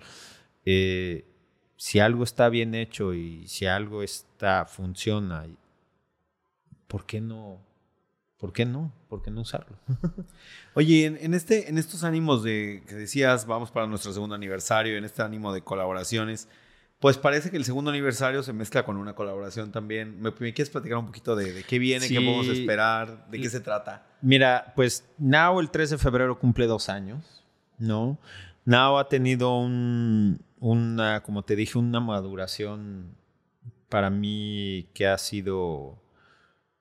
Eh, si algo está bien hecho y si algo está, funciona, ¿por qué no? ¿Por qué no? ¿Por qué no usarlo? Oye, en, en este, en estos ánimos de que decías, vamos para nuestro segundo aniversario, en este ánimo de colaboraciones, pues parece que el segundo aniversario se mezcla con una colaboración también. ¿Me, me quieres platicar un poquito de, de qué viene, qué podemos esperar, de qué se trata? Mira, pues Now el 3 de febrero cumple dos años, ¿no? Now ha tenido un, una, como te dije, una maduración para mí que ha sido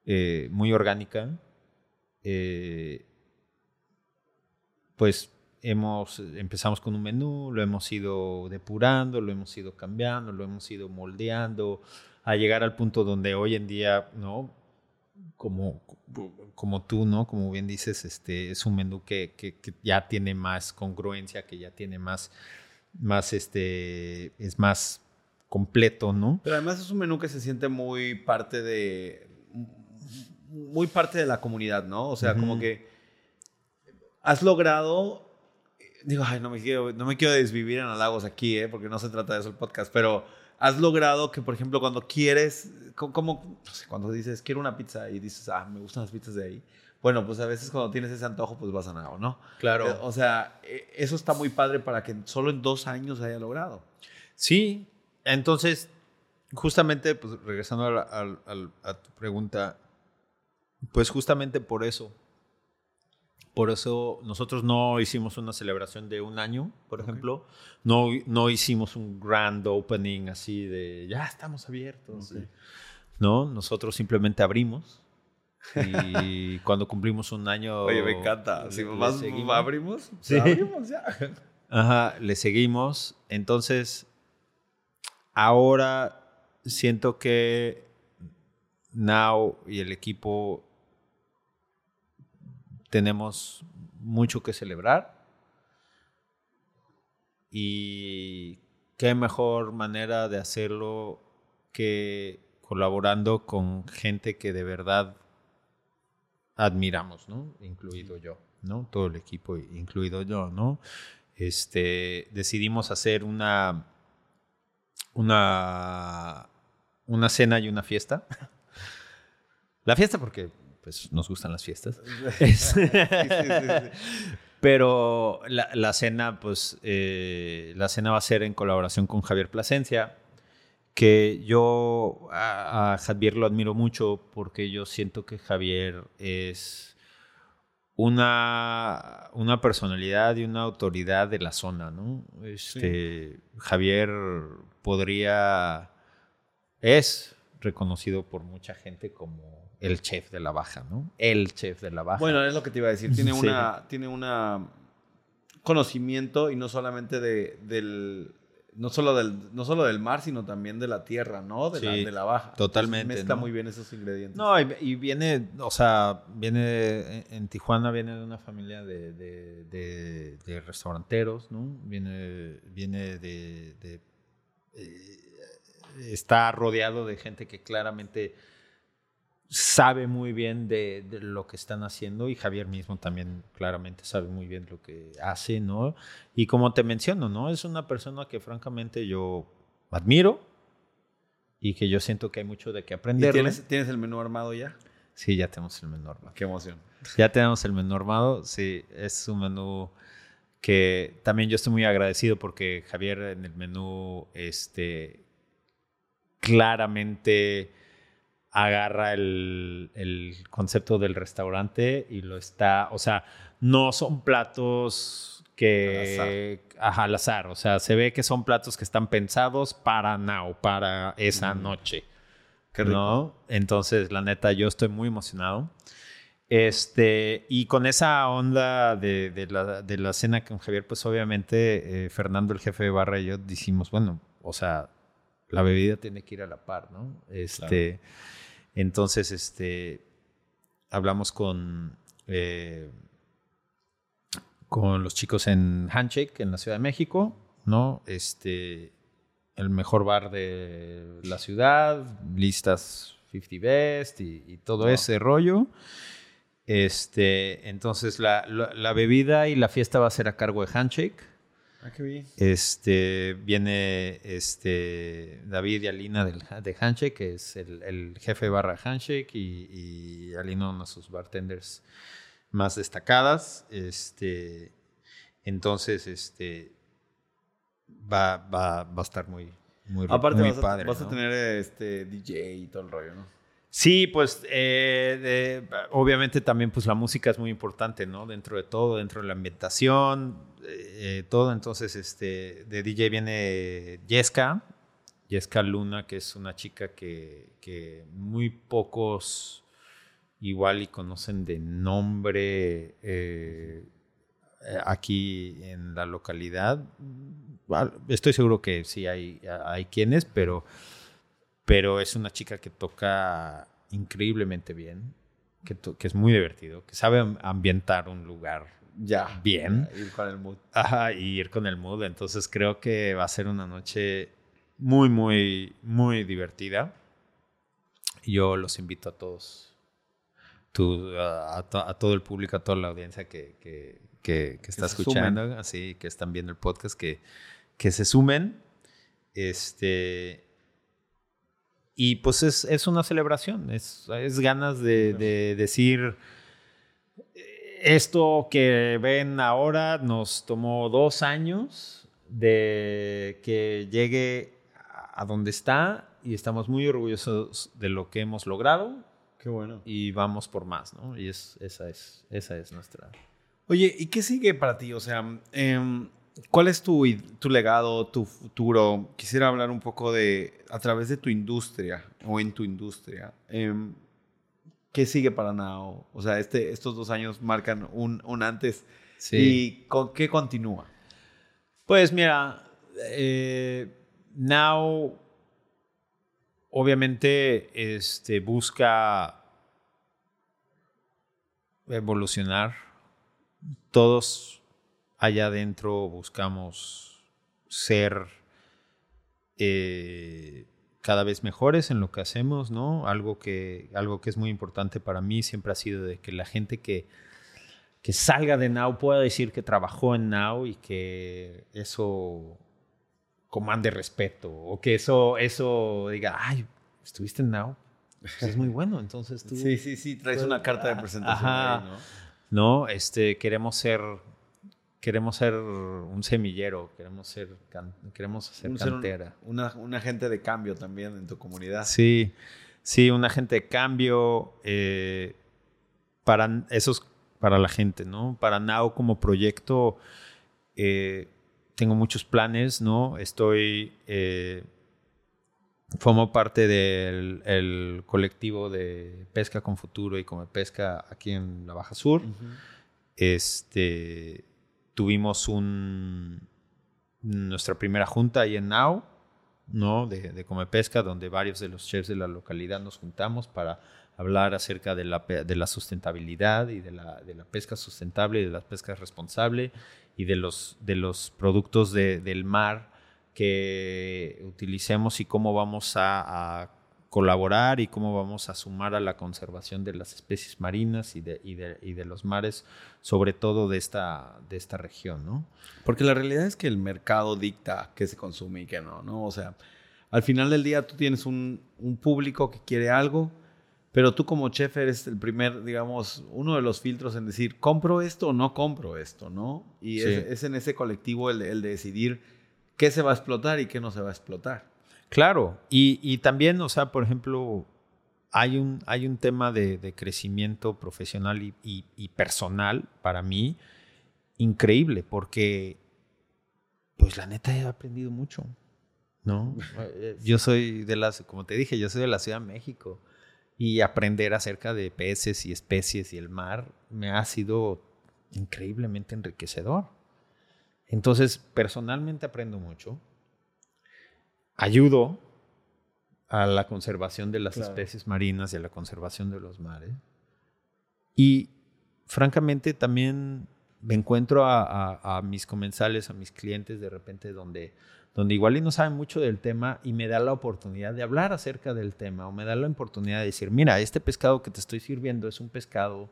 eh, muy orgánica. Eh, pues hemos, empezamos con un menú, lo hemos ido depurando, lo hemos ido cambiando, lo hemos ido moldeando, a llegar al punto donde hoy en día, ¿no? como, como tú, ¿no? Como bien dices, este, es un menú que, que, que ya tiene más congruencia, que ya tiene más, más, este, es más completo, ¿no? Pero además es un menú que se siente muy parte de, muy parte de la comunidad, ¿no? O sea, como Ujú. que has logrado, digo, ay, no me quiero, no me quiero desvivir en halagos aquí, ¿eh? Porque no se trata de eso el podcast, pero has logrado que, por ejemplo, cuando quieres, co- como, no sé, cuando dices, quiero una pizza y dices, ah, me gustan las pizzas de ahí. Bueno, pues a veces cuando tienes ese antojo, pues vas a Nao, ¿no? Eh, O sea, eh, eso está muy padre para que solo en dos años haya logrado. Sí, entonces, justamente, pues regresando a tu pregunta, pues justamente por eso, por eso nosotros no hicimos una celebración de un año, por ejemplo, no, no hicimos un grand opening así de ya estamos abiertos, Ok. ¿no? Nosotros simplemente abrimos y cuando cumplimos un año... Oye, me encanta. Si vas, seguimos. abrimos, Sí. abrimos ya. Ajá, le seguimos. Entonces, ahora siento que Now y el equipo tenemos mucho que celebrar. Y qué mejor manera de hacerlo que colaborando con gente que de verdad admiramos, ¿no? Incluido yo, ¿no? Todo el equipo, incluido yo, ¿no? Este, decidimos hacer una, una, una cena y una fiesta. La fiesta porque, pues, nos gustan las fiestas. Es- Pero la, la cena, pues, eh, la cena va a ser en colaboración con Javier Plasencia, que yo a, a Javier lo admiro mucho porque yo siento que Javier es una, una personalidad y una autoridad de la zona, ¿no? Este, Javier podría, es reconocido por mucha gente como el chef de la baja, ¿no? El chef de la baja. Bueno, es lo que te iba a decir. Tiene Sí. una, tiene una conocimiento y no solamente de, del, no solo del, no solo del mar, sino también de la tierra, ¿no? De, la, de la baja. totalmente, Entonces, mezcla ¿no? muy bien esos ingredientes. No, y, y viene, o sea, viene en- en Tijuana, viene de una familia de, de- de- de restauranteros, ¿no? Viene, viene de, de, eh, está rodeado de gente que claramente sabe muy bien de, de lo que están haciendo y Javier mismo también claramente sabe muy bien lo que hace, ¿no? Y como te menciono, ¿no? Es una persona que francamente yo admiro y que yo siento que hay mucho de qué ¿Y aprender. tienes, tienes el menú armado ya? Sí, ya tenemos el menú armado. Qué emoción. Ya tenemos el menú armado. Sí, es un menú que también yo estoy muy agradecido porque Javier en el menú este, claramente agarra el, el concepto del restaurante y lo está, o sea, no son platos que ajá, al azar, o sea, se ve que son platos que están pensados para now, para esa noche. Qué rico. ¿no? Entonces, la neta, yo estoy muy emocionado. Este, y con esa onda de, de la, de la cena con Javier, pues obviamente eh, Fernando, el jefe de barra, y yo dijimos, bueno, o sea, la bebida tiene que ir a la par, ¿no? Este, Entonces, este, hablamos con, eh, con los chicos en Handshake, en la Ciudad de México, ¿no? Este, el mejor bar de la ciudad, listas 50 Best y, y todo ese rollo. Este, entonces la, la- la bebida y la fiesta va a ser a cargo de Handshake. Ah, qué bien. Este, viene este, David y Alina del, de Handshake, que es el, el jefe barra Handshake, y, y Alina, una de sus bartenders más destacadas. Este, entonces, este, va, va, va a estar muy, muy, Aparte muy vas, a, padre. vas a tener este DJ y todo el rollo, ¿no? Sí, pues eh, obviamente también pues la música es muy importante, ¿no? Dentro de todo, dentro de la ambientación, eh, todo. Entonces, este, de DJ viene Yesca, Yesca Luna, que es una chica que, muy pocos igual y conocen de nombre eh, eh, aquí en la localidad. Estoy seguro que sí hay, hay quienes, pero pero es una chica que toca increíblemente bien, que, es muy divertido, que sabe am- ambientar un lugar Ya. bien. Ir con el mood. Ajá, y ir con el mood. Entonces creo que va a ser una noche muy, muy, muy divertida. Yo los invito a todos, a, a to- a todo el público, a toda la audiencia que, que, que- que está escuchando, así que están viendo el podcast, que, que se sumen. Este. Y pues es, es una celebración, es, es ganas de, de decir, esto que ven ahora nos tomó dos años de que llegue a a donde está y estamos muy orgullosos de lo que hemos logrado Qué bueno. y vamos por más, ¿no? Y es, esa, es, esa es nuestra... Oye, ¿y qué sigue para ti? O sea, em, ¿cuál es tu, tu legado, tu futuro? Quisiera hablar un poco de, a través de tu industria o en tu industria. em, ¿Qué sigue para Now? O sea, este, estos dos años marcan un, un antes. ¿Y con qué continúa? Pues mira, eh, Now obviamente este, busca evolucionar. Todos allá adentro buscamos ser eh, cada vez mejores en lo que hacemos, ¿no? Algo que, algo que es muy importante para mí siempre ha sido de que la gente que, que salga de Now pueda decir que trabajó en Now y que eso comande respeto o que eso, eso diga, ay, estuviste en Now. Pues es muy bueno, entonces tú... Sí, sí, sí, traes una carta de presentación. Ajá. ahí, ¿no? No, este, queremos ser, queremos ser un semillero, queremos ser, can- queremos hacer Un- ser un- cantera. una, un agente de cambio también en tu comunidad. Sí, sí, un agente de cambio eh, para eso es para la gente, ¿no? Para Now como proyecto eh, tengo muchos planes, ¿no? Estoy eh, formo parte del el colectivo de pesca con futuro y come pesca aquí en la Baja Sur. Este, tuvimos nuestra primera junta ahí en Now, ¿no? De, de Come Pesca, donde varios de los chefs de la localidad nos juntamos para hablar acerca de la, de la sustentabilidad y de la, de la pesca sustentable y de la pesca responsable y de los, de los productos de- del mar que utilicemos y cómo vamos a colaborar y cómo vamos a sumar a la conservación de las especies marinas y de, y de, y de los mares, sobre todo de esta, de esta región, ¿no? Porque la realidad es que el mercado dicta qué se consume y qué no, ¿no? O sea, al final del día tú tienes un, un público que quiere algo, pero tú como chef eres el primer, digamos, uno de los filtros en decir, compro esto o no compro esto, ¿no? Y Sí. es, es en ese colectivo el, el de decidir qué se va a explotar y qué no se va a explotar. Claro, y, y también, o sea, por ejemplo, hay un, hay un tema de, de crecimiento profesional y, y- y personal para mí increíble, porque, pues la neta he aprendido mucho, ¿no? Yo soy de las, como te dije, yo soy de la Ciudad de México y aprender acerca de peces y especies y el mar me ha sido increíblemente enriquecedor. Entonces, personalmente aprendo mucho ayudo a la conservación de las Claro. especies marinas y a la conservación de los mares. Y francamente también me encuentro a, a- a mis comensales, a mis clientes de repente donde, donde igual y no saben mucho del tema y me da la oportunidad de hablar acerca del tema o me da la oportunidad de decir, mira, este pescado que te estoy sirviendo es un pescado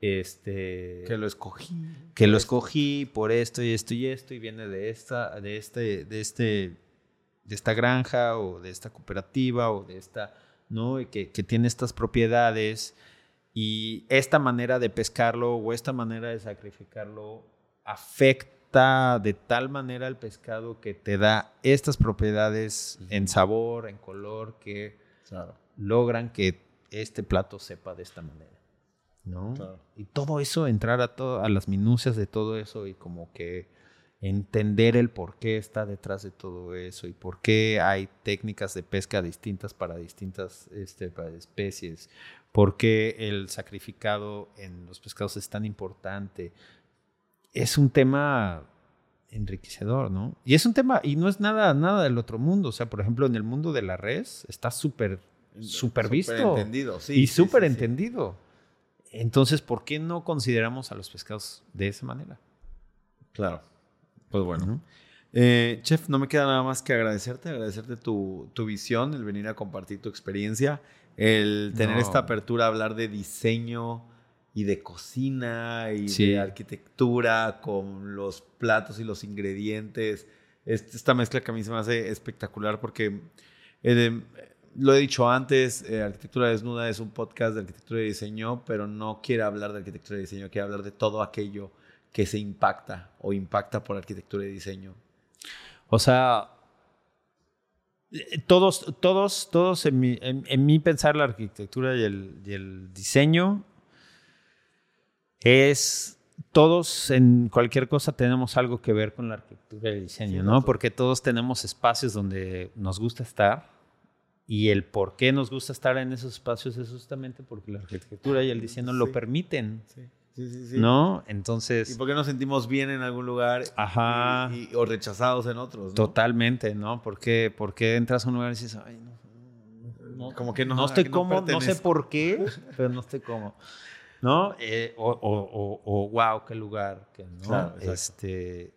este, Que lo escogí. que lo escogí por esto y esto y esto y viene de esta de este de este de esta granja o de esta cooperativa o de esta no que, que tiene estas propiedades y esta manera de pescarlo o esta manera de sacrificarlo afecta de tal manera al pescado que te da estas propiedades en sabor en color que Claro. logran que este plato sepa de esta manera. ¿no? Claro. Y todo eso, entrar a, todo, a las minucias de todo eso y como que entender el por qué está detrás de todo eso y por qué hay técnicas de pesca distintas para distintas este, para especies, por qué el sacrificado en los pescados es tan importante. Es un tema enriquecedor, ¿no? Y es un tema, y no es nada, nada del otro mundo. O sea, por ejemplo, en el mundo de la res está súper súper visto. entendido, sí. y súper sí, sí. entendido. Entonces, ¿por qué no consideramos a los pescados de esa manera? Claro. Pues bueno. Ujú. Eh, chef, no me queda nada más que agradecerte, agradecerte tu, tu visión, el venir a compartir tu experiencia, el tener No. esta apertura a hablar de diseño y de cocina y Sí. de arquitectura con los platos y los ingredientes. Esta mezcla que a mí se me hace espectacular porque eh, lo he dicho antes, eh, Arquitectura Desnuda es un podcast de arquitectura y diseño, pero no quiere hablar de arquitectura y diseño, quiere hablar de todo aquello que se impacta o impacta por arquitectura y diseño. O sea, eh, todos, todos, todos en mi, en, en mi pensar la arquitectura y el, y el diseño es, todos en cualquier cosa tenemos algo que ver con la arquitectura y el diseño, Sí, ¿no? justo. Porque todos tenemos espacios donde nos gusta estar y el por qué nos gusta estar en esos espacios es justamente porque la arquitectura y el diseño lo Sí. permiten, Sí, sí, sí. sí. ¿no? ¿Y Entonces... por qué nos sentimos bien en algún lugar Ajá. y- y- o rechazados en otros? ¿no? Totalmente, ¿no? ¿Por qué, por qué entras a un lugar y dices, ay, no, no, Como que no, no estoy cómodo, no sé pertenezco"? por qué, pero no estoy cómodo. ¿No? Eh, o, o, o, o, wow, qué lugar. Que, ¿no? Claro, este,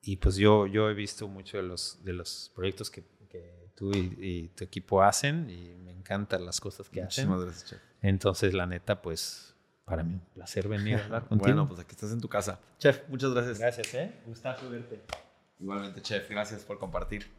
y pues yo, yo he visto mucho de los, de los proyectos que, que tú y, y tu equipo hacen y me encantan las cosas que hacen. Muchísimas gracias, chef. Entonces, la neta, pues, para mí un placer venir a hablar contigo. Bueno, pues aquí estás en tu casa. Chef, muchas gracias. gracias, ¿eh? Gustazo verte. Igualmente, chef, gracias por compartir.